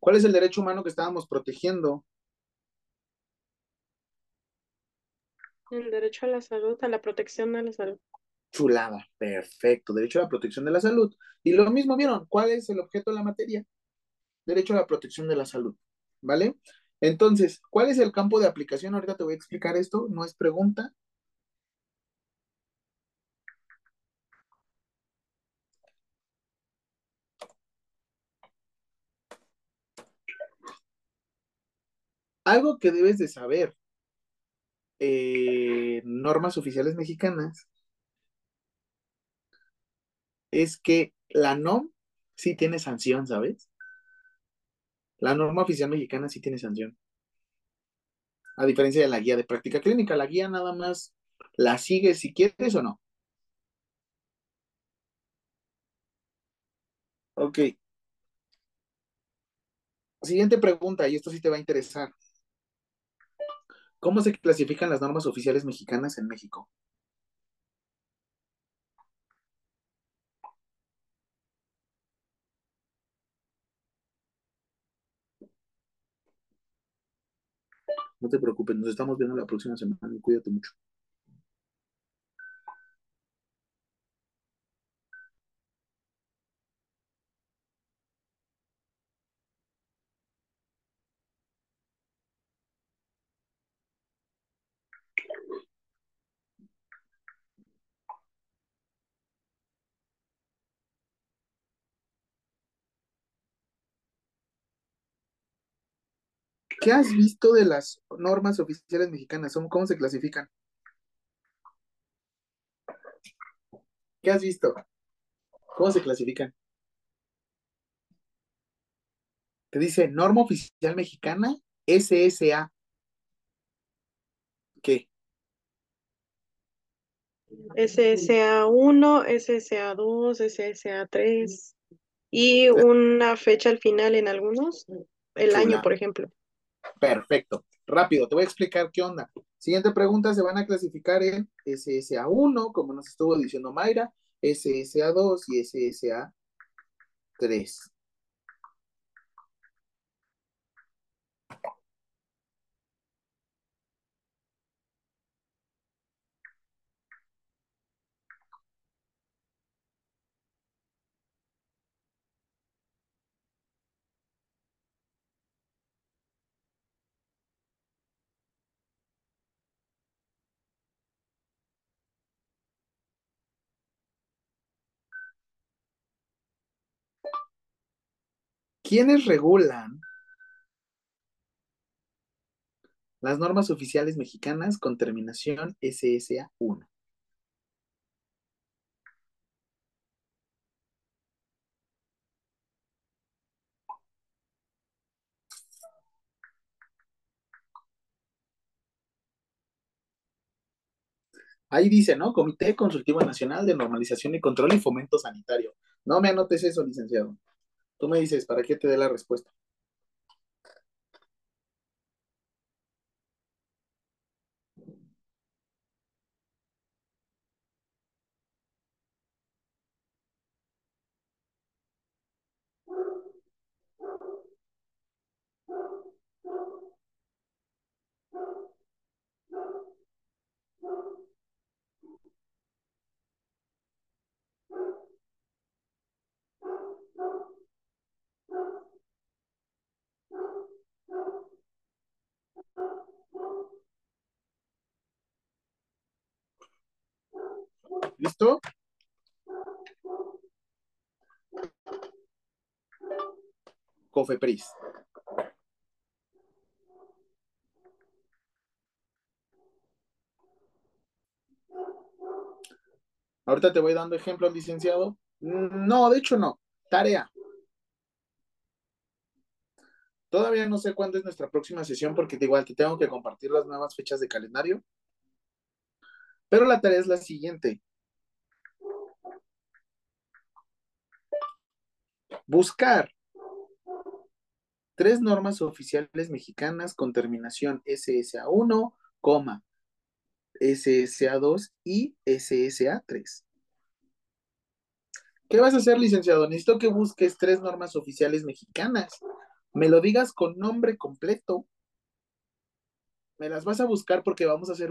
A: ¿Cuál es el derecho humano que estábamos protegiendo?
C: El derecho a la salud, a la protección de la salud.
A: Chulada, perfecto. Derecho a la protección de la salud. Y lo mismo vieron, ¿cuál es el objeto de la materia? Derecho a la protección de la salud, ¿vale? Entonces, ¿cuál es el campo de aplicación? Ahorita te voy a explicar esto, no es pregunta. Algo que debes de saber, eh, normas oficiales mexicanas, es que la NOM sí tiene sanción, ¿sabes? La norma oficial mexicana sí tiene sanción. A diferencia de la guía de práctica clínica, la guía nada más la sigues si quieres o no. Ok. Siguiente pregunta, y esto sí te va a interesar. ¿Cómo se clasifican las normas oficiales mexicanas en México? No te preocupes, nos estamos viendo la próxima semana y cuídate mucho. ¿Qué has visto de las normas oficiales mexicanas? ¿Cómo se clasifican? ¿Qué has visto? ¿Cómo se clasifican? Te dice norma oficial mexicana, SSA. ¿Qué?
C: SSA1, SSA2, SSA3 y una fecha al final en algunos, el
A: Chula.
C: año, por ejemplo.
A: Perfecto. Rápido, te voy a explicar qué onda. Siguiente pregunta, se van a clasificar en SSA1, como nos estuvo diciendo Mayra, SSA2 y SSA3. ¿Quiénes regulan las normas oficiales mexicanas con terminación SSA1? Ahí dice, ¿no? Comité Consultivo Nacional de Normalización y Control y Fomento Sanitario. No me anotes eso, licenciado. Tú me dices, ¿para qué te dé la respuesta? ¿Listo? Cofepris. Ahorita te voy dando ejemplos, licenciado. No, de hecho no. Tarea. Todavía no sé cuándo es nuestra próxima sesión porque igual te tengo que compartir las nuevas fechas de calendario. Pero la tarea es la siguiente. Buscar tres normas oficiales mexicanas con terminación SSA1, SSA2 y SSA3. ¿Qué vas a hacer, licenciado? Necesito que busques tres normas oficiales mexicanas. Me lo digas con nombre completo. Me las vas a buscar porque vamos a hacer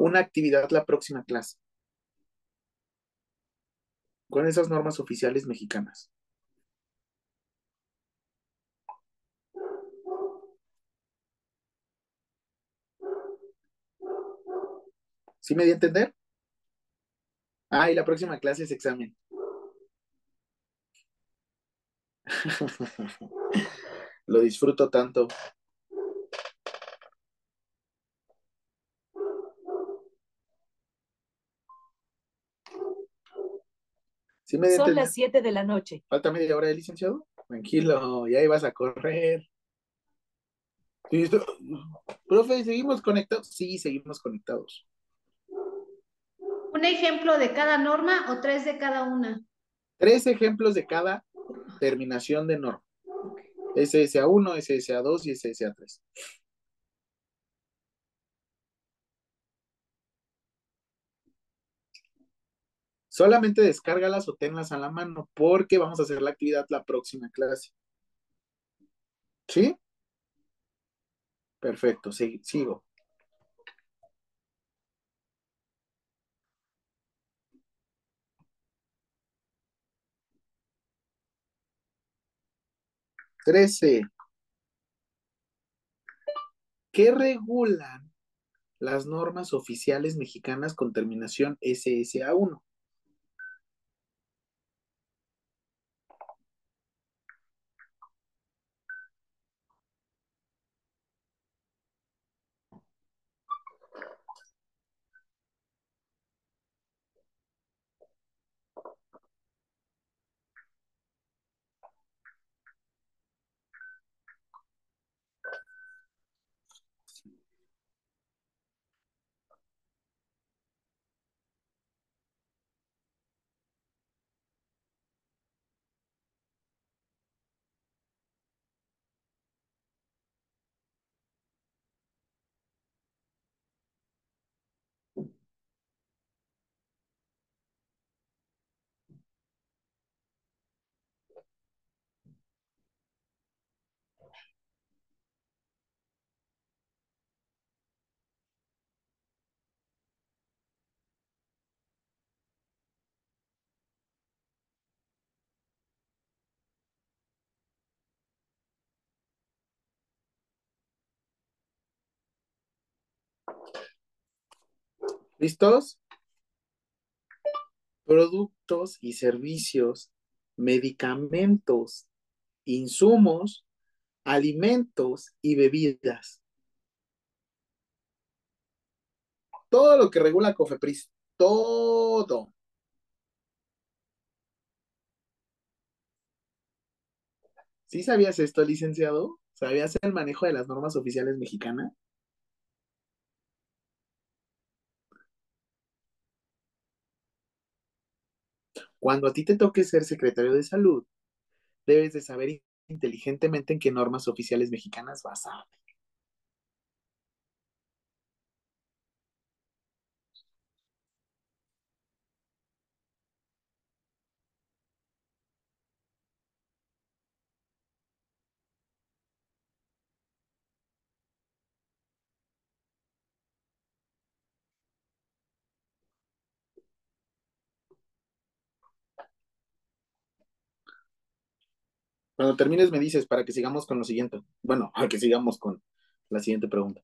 A: una actividad la próxima clase. Con esas normas oficiales mexicanas. ¿Sí me di a entender? Ah, y la próxima clase es examen. *laughs* Lo disfruto tanto.
I: ¿Sí me Son las 7 de la noche.
A: ¿Falta media hora de licenciado? Tranquilo, ya ibas a correr. ¿Listo? Profe, ¿seguimos conectados? Sí, seguimos conectados.
B: ¿Un ejemplo de cada norma o tres de cada una?
A: Tres ejemplos de cada terminación de norma. SSA1, SSA2 y SSA3. Solamente descárgalas o tenlas a la mano porque vamos a hacer la actividad la próxima clase. ¿Sí? Perfecto, sigo. Trece. ¿Qué regulan las normas oficiales mexicanas con terminación SSA1? ¿Listos? Productos y servicios, medicamentos, insumos, alimentos y bebidas. Todo lo que regula COFEPRIS, todo. ¿Sí sabías esto, licenciado? ¿Sabías el manejo de las normas oficiales mexicanas? Cuando a ti te toque ser secretario de salud, debes de saber inteligentemente en qué normas oficiales mexicanas vas a Cuando termines me dices para que sigamos con lo siguiente. Bueno, para que sigamos con la siguiente pregunta.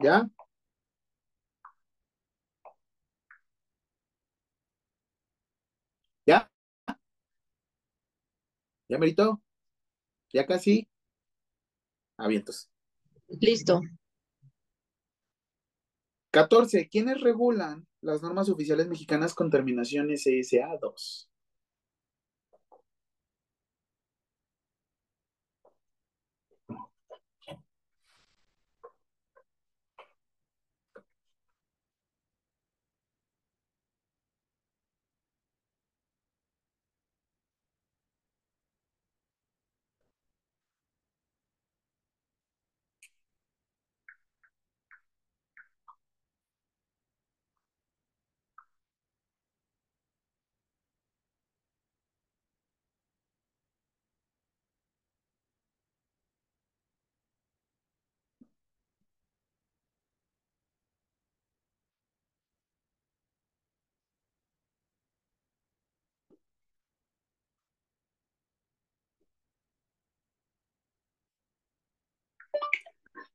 A: ¿Ya? ¿Ya merito? ¿Ya casi? Avientos.
C: Listo.
A: 14. ¿Quiénes regulan las normas oficiales mexicanas con terminación SA2?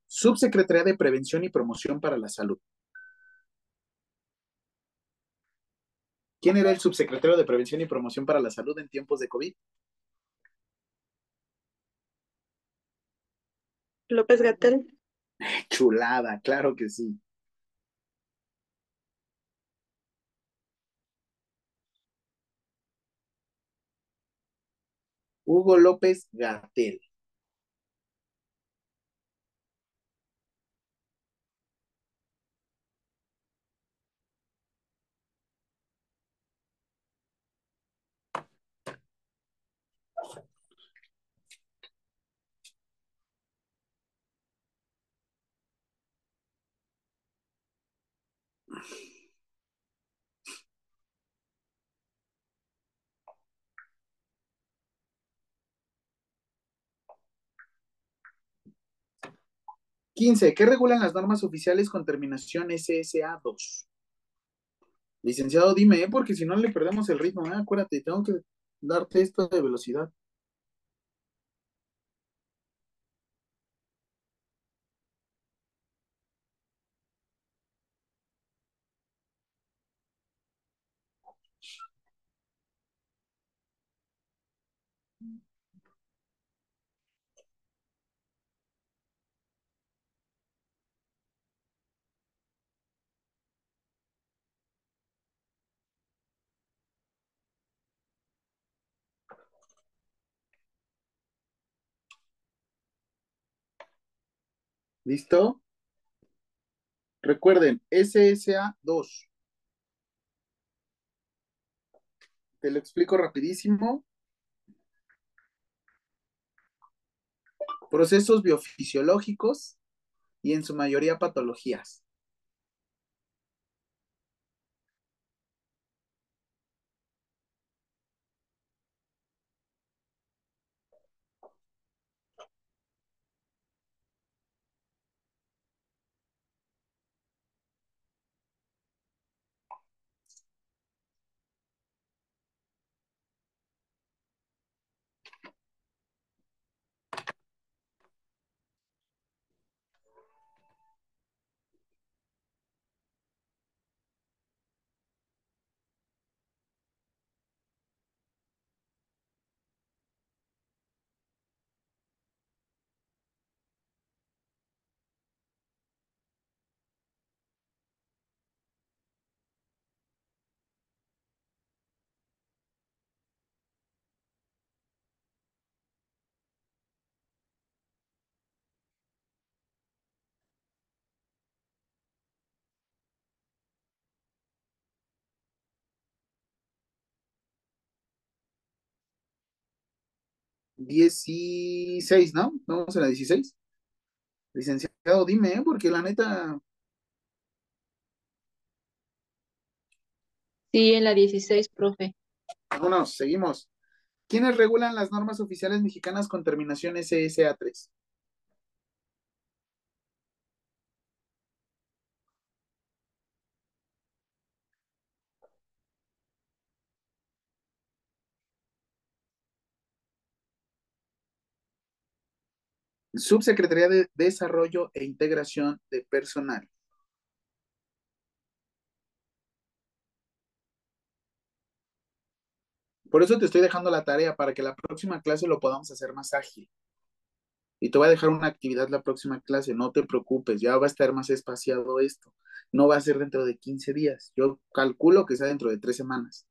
A: Subsecretaría de Prevención y Promoción para la Salud. ¿Quién era el subsecretario de Prevención y Promoción para la Salud en tiempos de COVID?
C: López Gatel.
A: Chulada, claro que sí. Hugo López Gatel. Quince, ¿qué regulan las normas oficiales con terminación SSA 2? Licenciado, dime, ¿eh? porque si no le perdemos el ritmo, ¿eh? acuérdate, tengo que darte esto de velocidad. ¿Listo? Recuerden, SSA 2. Te lo explico rapidísimo. Procesos biofisiológicos y en su mayoría patologías. 16, ¿no? Vamos a la 16. Licenciado, dime, ¿eh? porque la neta.
E: Sí, en la 16, profe.
A: Vámonos, seguimos. ¿Quiénes regulan las normas oficiales mexicanas con terminación SSA3? Subsecretaría de Desarrollo e Integración de Personal. Por eso te estoy dejando la tarea para que la próxima clase lo podamos hacer más ágil. Y te voy a dejar una actividad la próxima clase, no te preocupes, ya va a estar más espaciado esto. No va a ser dentro de 15 días. Yo calculo que sea dentro de tres semanas.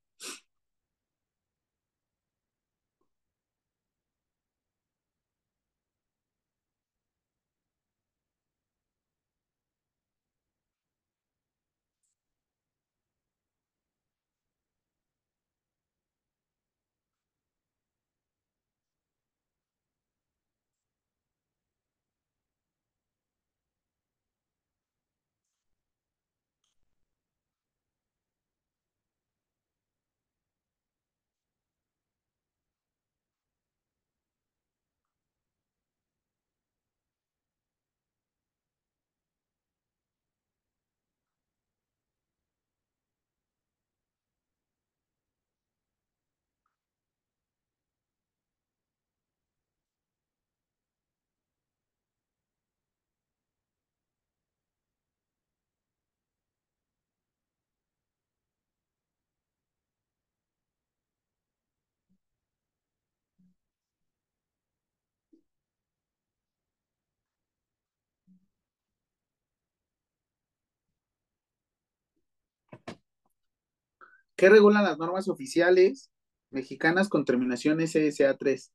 A: ¿Qué regulan las normas oficiales mexicanas con terminación SSA3?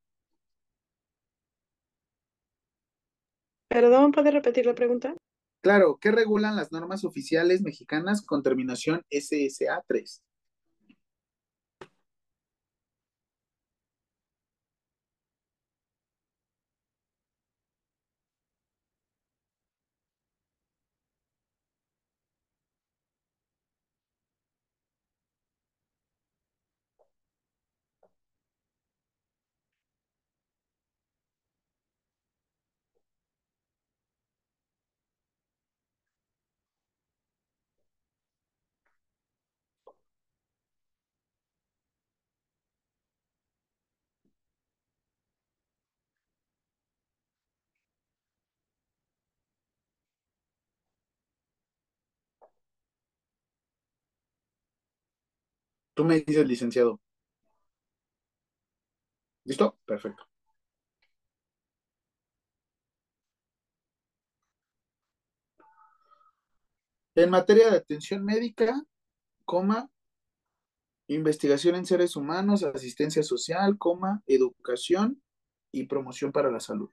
C: Perdón, ¿puede repetir la pregunta?
A: Claro, ¿qué regulan las normas oficiales mexicanas con terminación SSA3? Tú me dices, licenciado. ¿Listo? Perfecto. En materia de atención médica, coma, investigación en seres humanos, asistencia social, coma, educación y promoción para la salud.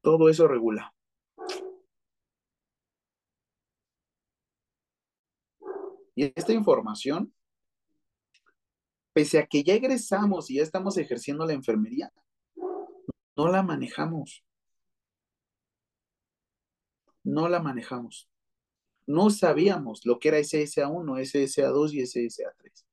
A: Todo eso regula. Y esta información, pese a que ya egresamos y ya estamos ejerciendo la enfermería, no la manejamos. No la manejamos. No sabíamos lo que era SSA1, SSA2 y SSA3.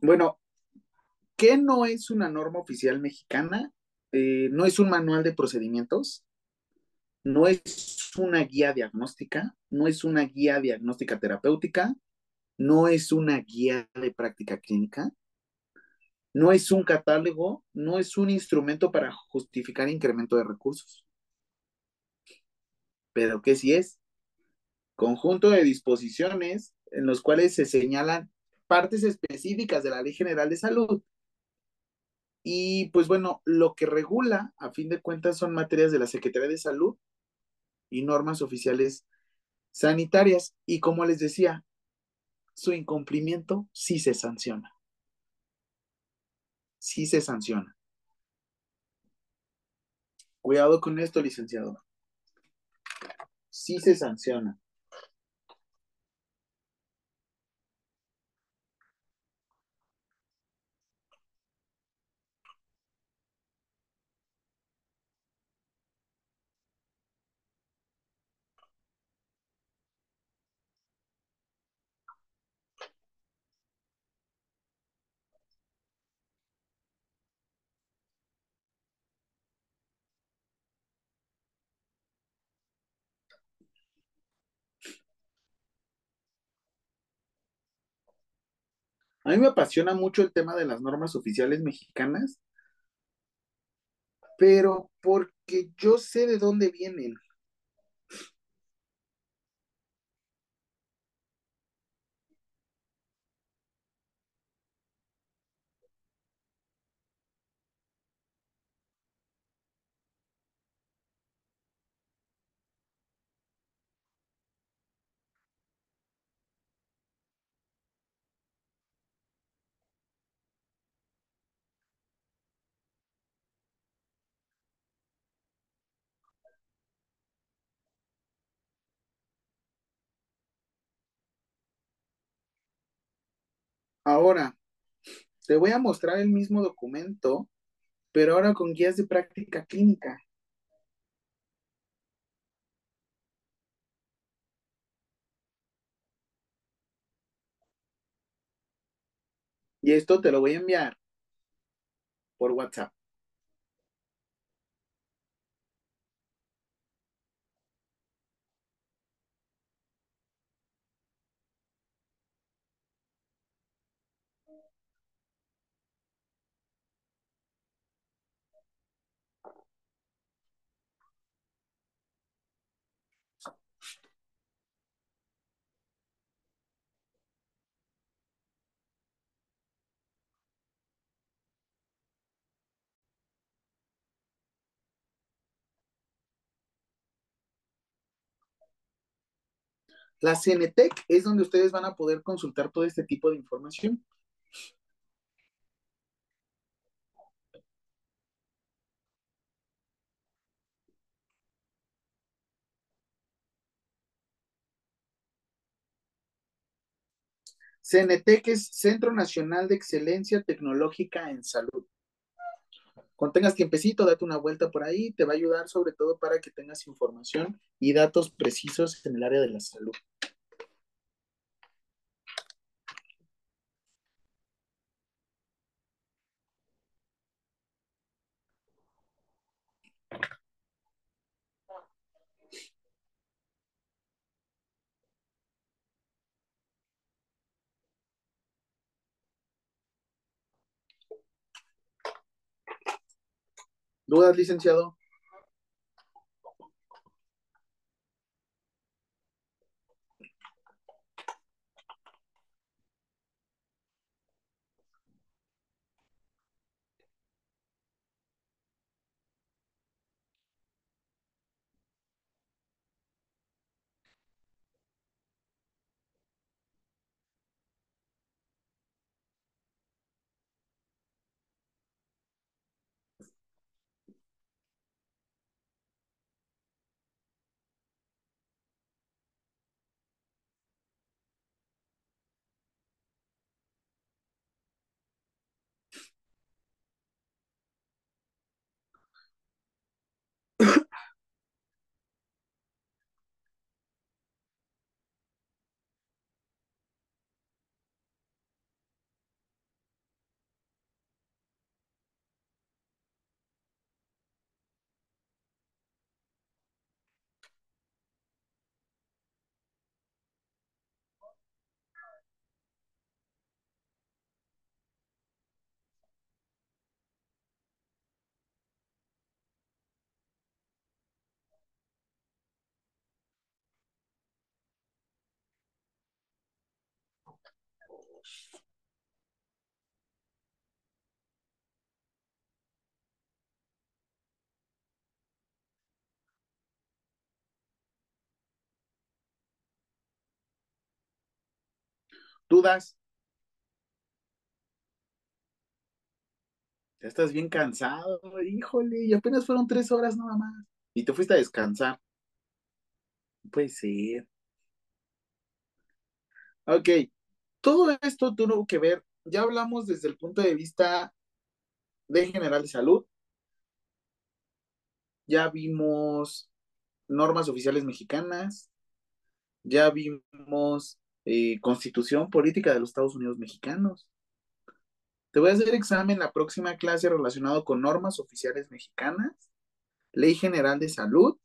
A: Bueno, ¿qué no es una norma oficial mexicana? Eh, no es un manual de procedimientos, no es una guía diagnóstica, no es una guía diagnóstica terapéutica, no es una guía de práctica clínica, no es un catálogo, no es un instrumento para justificar incremento de recursos. Pero ¿qué sí es? Conjunto de disposiciones en los cuales se señalan partes específicas de la Ley General de Salud. Y pues bueno, lo que regula, a fin de cuentas, son materias de la Secretaría de Salud y normas oficiales sanitarias. Y como les decía, su incumplimiento sí se sanciona. Sí se sanciona. Cuidado con esto, licenciado. Sí se sanciona. A mí me apasiona mucho el tema de las normas oficiales mexicanas, pero porque yo sé de dónde vienen. Ahora, te voy a mostrar el mismo documento, pero ahora con guías de práctica clínica. Y esto te lo voy a enviar por WhatsApp. La CNTEC es donde ustedes van a poder consultar todo este tipo de información. CNTEC es Centro Nacional de Excelencia Tecnológica en Salud. Cuando tengas tiempecito, date una vuelta por ahí, te va a ayudar sobre todo para que tengas información y datos precisos en el área de la salud. ¿Dudas, licenciado? ¿Dudas? Ya estás bien cansado, híjole, y apenas fueron tres horas nada más. Y te fuiste a descansar. Puede ser. Ok, todo esto tuvo que ver, ya hablamos desde el punto de vista de general de salud, ya vimos normas oficiales mexicanas, ya vimos eh, constitución política de los Estados Unidos mexicanos. Te voy a hacer examen la próxima clase relacionado con normas oficiales mexicanas, ley general de salud.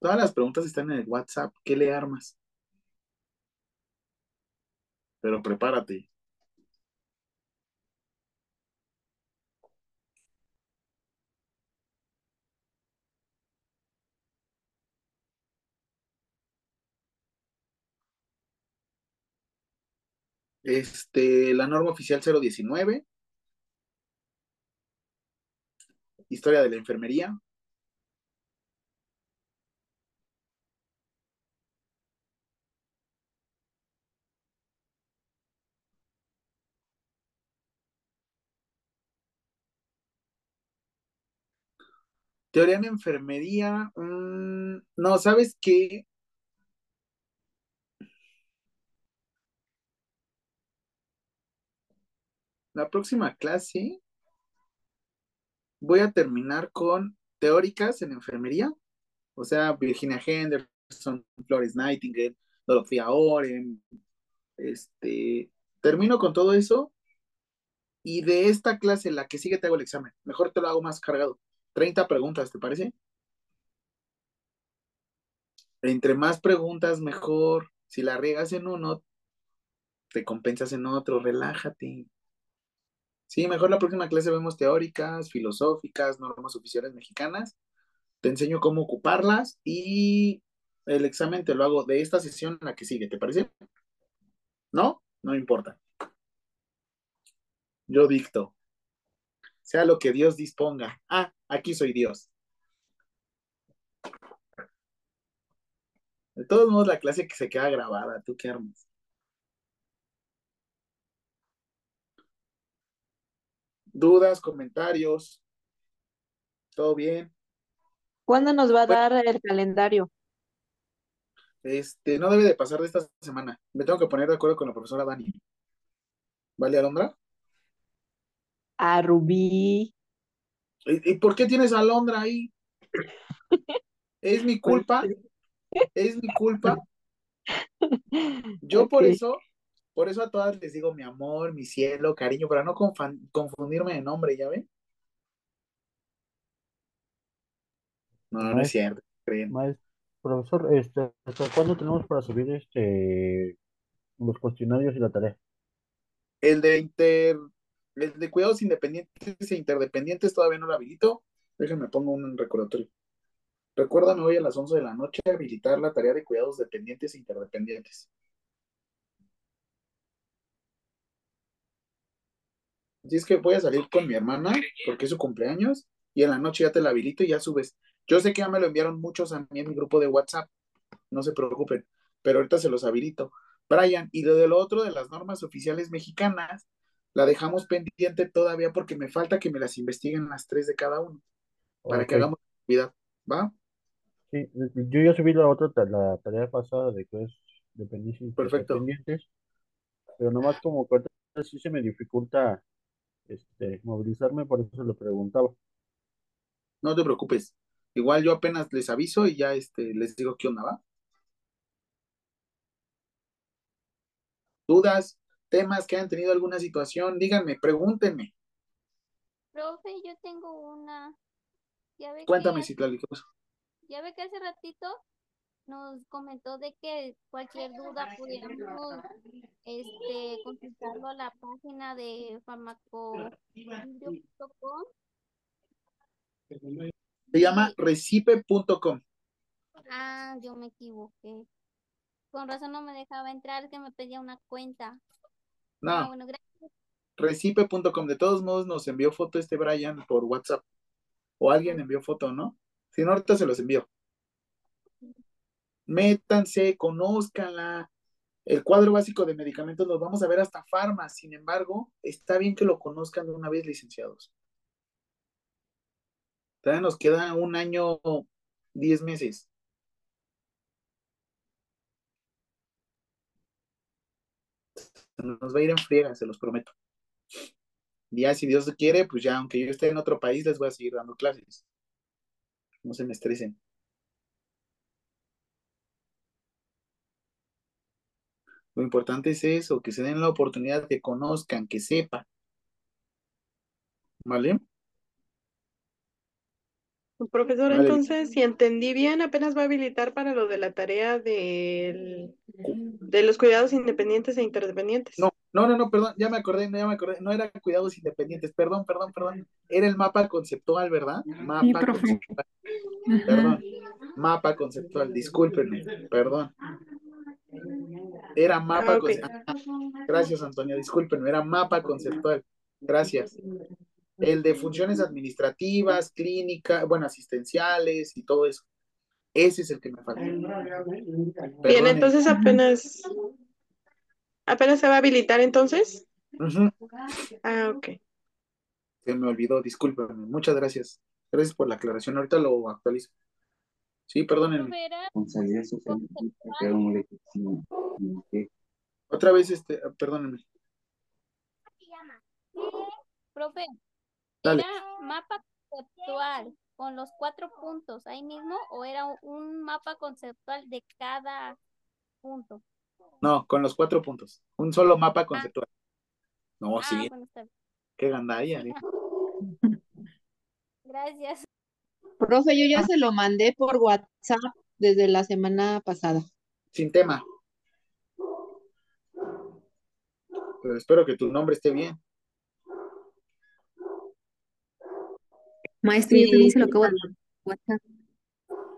A: Todas las preguntas están en el WhatsApp. ¿Qué le armas? Pero prepárate. Este, la norma oficial 019. Historia de la enfermería. Teoría en enfermería. mmm, no, ¿sabes qué? La próxima clase voy a terminar con teóricas en enfermería, o sea, Virginia Henderson, Florence Nightingale, Dorothea Oren, este, termino con todo eso y de esta clase, la que sigue, te hago el examen. Mejor te lo hago más cargado. 30 preguntas, ¿te parece? Entre más preguntas, mejor. Si la riegas en uno, te compensas en otro, relájate. Sí, mejor la próxima clase vemos teóricas, filosóficas, normas oficiales mexicanas. Te enseño cómo ocuparlas y el examen te lo hago de esta sesión a la que sigue, ¿te parece? ¿No? No importa. Yo dicto. Sea lo que Dios disponga. Ah, aquí soy Dios. De todos modos, la clase que se queda grabada, ¿tú qué armas? ¿Dudas, comentarios? ¿Todo bien?
J: ¿Cuándo nos va a
A: Bueno,
J: dar el calendario?
A: este, no debe de pasar de esta semana. Me tengo que poner de acuerdo con la profesora Dani. ¿Vale, Alondra?
J: A Rubí.
A: ¿Y, y por qué tienes a Alondra ahí? ¿Es mi *laughs*
J: Pues
A: culpa? ¿Es mi culpa? Yo *laughs* por eso, por eso a todas les digo mi amor, mi cielo, cariño, para no confundirme de nombre, ¿ya ven? No, no es cierto,
H: maestro, profesor, este, ¿hasta cuándo tenemos para subir este los cuestionarios y la tarea?
A: El de inter, el de cuidados independientes e interdependientes todavía no lo habilito. Déjenme pongo un recordatorio. Recuérdame hoy a las 11 de la noche habilitar la tarea de cuidados dependientes e interdependientes. Así es que voy a salir con mi hermana porque es su cumpleaños y en la noche ya te la habilito y ya subes. Yo sé que ya me lo enviaron muchos a mí en mi grupo de WhatsApp, no se preocupen, pero ahorita se los habilito. Brian, y lo de lo otro de las normas oficiales mexicanas, la dejamos pendiente todavía porque me falta que me las investiguen las tres de cada uno para que hagamos actividad, ¿va?
H: sí, yo ya subí la otra, la tarea pasada de que es dependientes
A: Perfecto.
H: independientes, pero nomás como que sí se me dificulta este movilizarme, por eso le preguntaba.
A: No te preocupes. Igual yo apenas les aviso y ya este, les digo qué onda, ¿va? Dudas, temas que hayan tenido alguna situación, díganme, pregúntenme.
D: Profe, yo tengo una. Ya ve
A: Cuéntame,
D: que,
A: Citlali,
D: ya ve que hace ratito nos comentó de que cualquier duda pudiéramos este, consultarlo a la página de farmacovideo.com.
A: Se llama recipe.com.
D: ah, yo me equivoqué. Con razón no me dejaba entrar, que me pedía una cuenta. Ah,
A: No,
D: bueno, gracias.
A: recipe.com. De todos modos, nos envió foto este Brian por WhatsApp. O alguien envió foto, ¿no? Si no, ahorita se los envió. Métanse, conózcanla. El cuadro básico de medicamentos los vamos a ver hasta farma. Sin embargo, está bien que lo conozcan de una vez, licenciados. Todavía nos queda un año, diez meses. Nos va a ir en friega, se los prometo. Ya, si Dios quiere, pues ya, aunque yo esté en otro país, les voy a seguir dando clases. No se me estresen. Lo importante es eso, que se den la oportunidad, que conozcan, que sepan. ¿Vale?
C: Profesor,
A: Vale.
C: entonces, si entendí bien, apenas va a habilitar para lo de la tarea del, de los cuidados independientes e interdependientes.
A: No, no, no, no, perdón, ya me acordé, ya me acordé, no era cuidados independientes, perdón, perdón, perdón, era el mapa conceptual, ¿verdad? Mapa
G: Sí, profe.
A: conceptual,
G: Ajá.
A: perdón, mapa conceptual, discúlpenme, perdón. Era mapa
C: Ah,
A: conceptual. Gracias, Antonio, discúlpenme, era mapa conceptual. Gracias. El de funciones administrativas, clínica, bueno, asistenciales y todo eso. Ese es el que me falta.
C: Bien, entonces apenas, apenas se va a habilitar entonces. Ah, ok.
A: Se me olvidó, discúlpenme. Muchas gracias. Gracias por la aclaración. Ahorita lo actualizo. Sí, perdónenme. Otra vez, este, perdónenme.
D: Profe,
A: Dale.
D: ¿era mapa conceptual con los cuatro puntos ahí mismo o era un- mapa conceptual de cada punto?
A: No, con los cuatro puntos. Un solo mapa conceptual. No,
D: Ah,
A: sí,
D: bueno,
A: qué gandalla. ¿eh? *laughs*
D: Gracias.
J: Profe, yo ya se lo mandé por WhatsApp desde la semana pasada.
A: Sin tema. Pero espero que tu nombre esté bien.
E: Maestro, yo
J: Sí.
E: también se lo acabo de WhatsApp.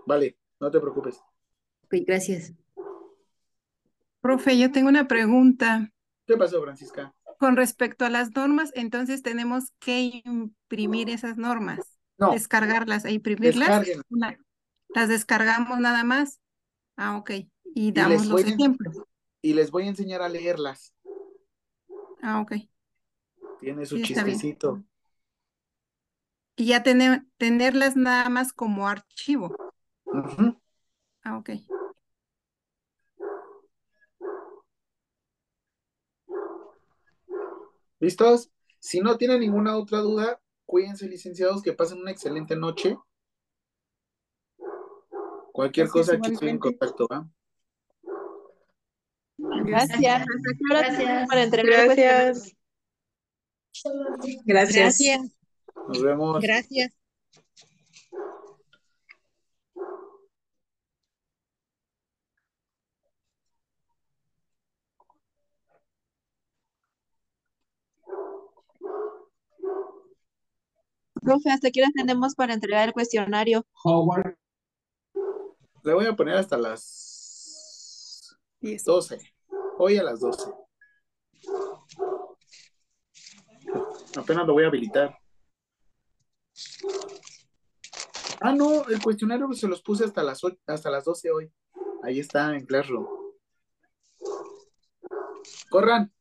A: Vale, no te preocupes.
E: Ok, gracias.
G: Profe, yo tengo una pregunta.
A: ¿Qué pasó, Francisca?
G: Con respecto a las normas, entonces tenemos que imprimir esas normas,
A: No,
G: descargarlas e imprimirlas. Una- las descargamos nada más. Ah, ok. Y
A: Y
G: damos
A: les
G: los
A: voy a-
G: ejemplos.
A: Y les voy a enseñar a leerlas.
G: Ah, ok.
A: Tiene su
G: Sí, está bien.
A: chistecito.
G: Y ya tener, tenerlas nada más como archivo. Ah, ok.
A: ¿Listos? Si no tienen ninguna otra duda, cuídense, licenciados, que pasen una excelente noche. Cualquier
G: Gracias,
A: cosa, aquí estoy en contacto, ¿va?
J: Gracias.
B: Gracias.
C: Gracias.
A: Nos vemos.
G: Gracias.
J: Profe, ¿hasta qué hora tenemos para entregar el cuestionario?
A: Le voy a poner hasta las
G: Diez.
A: 12. Hoy a las 12. Apenas lo voy a habilitar. Ah, no, el cuestionario se los puse hasta las, hasta las 12 hoy. Ahí está en Classroom. Corran.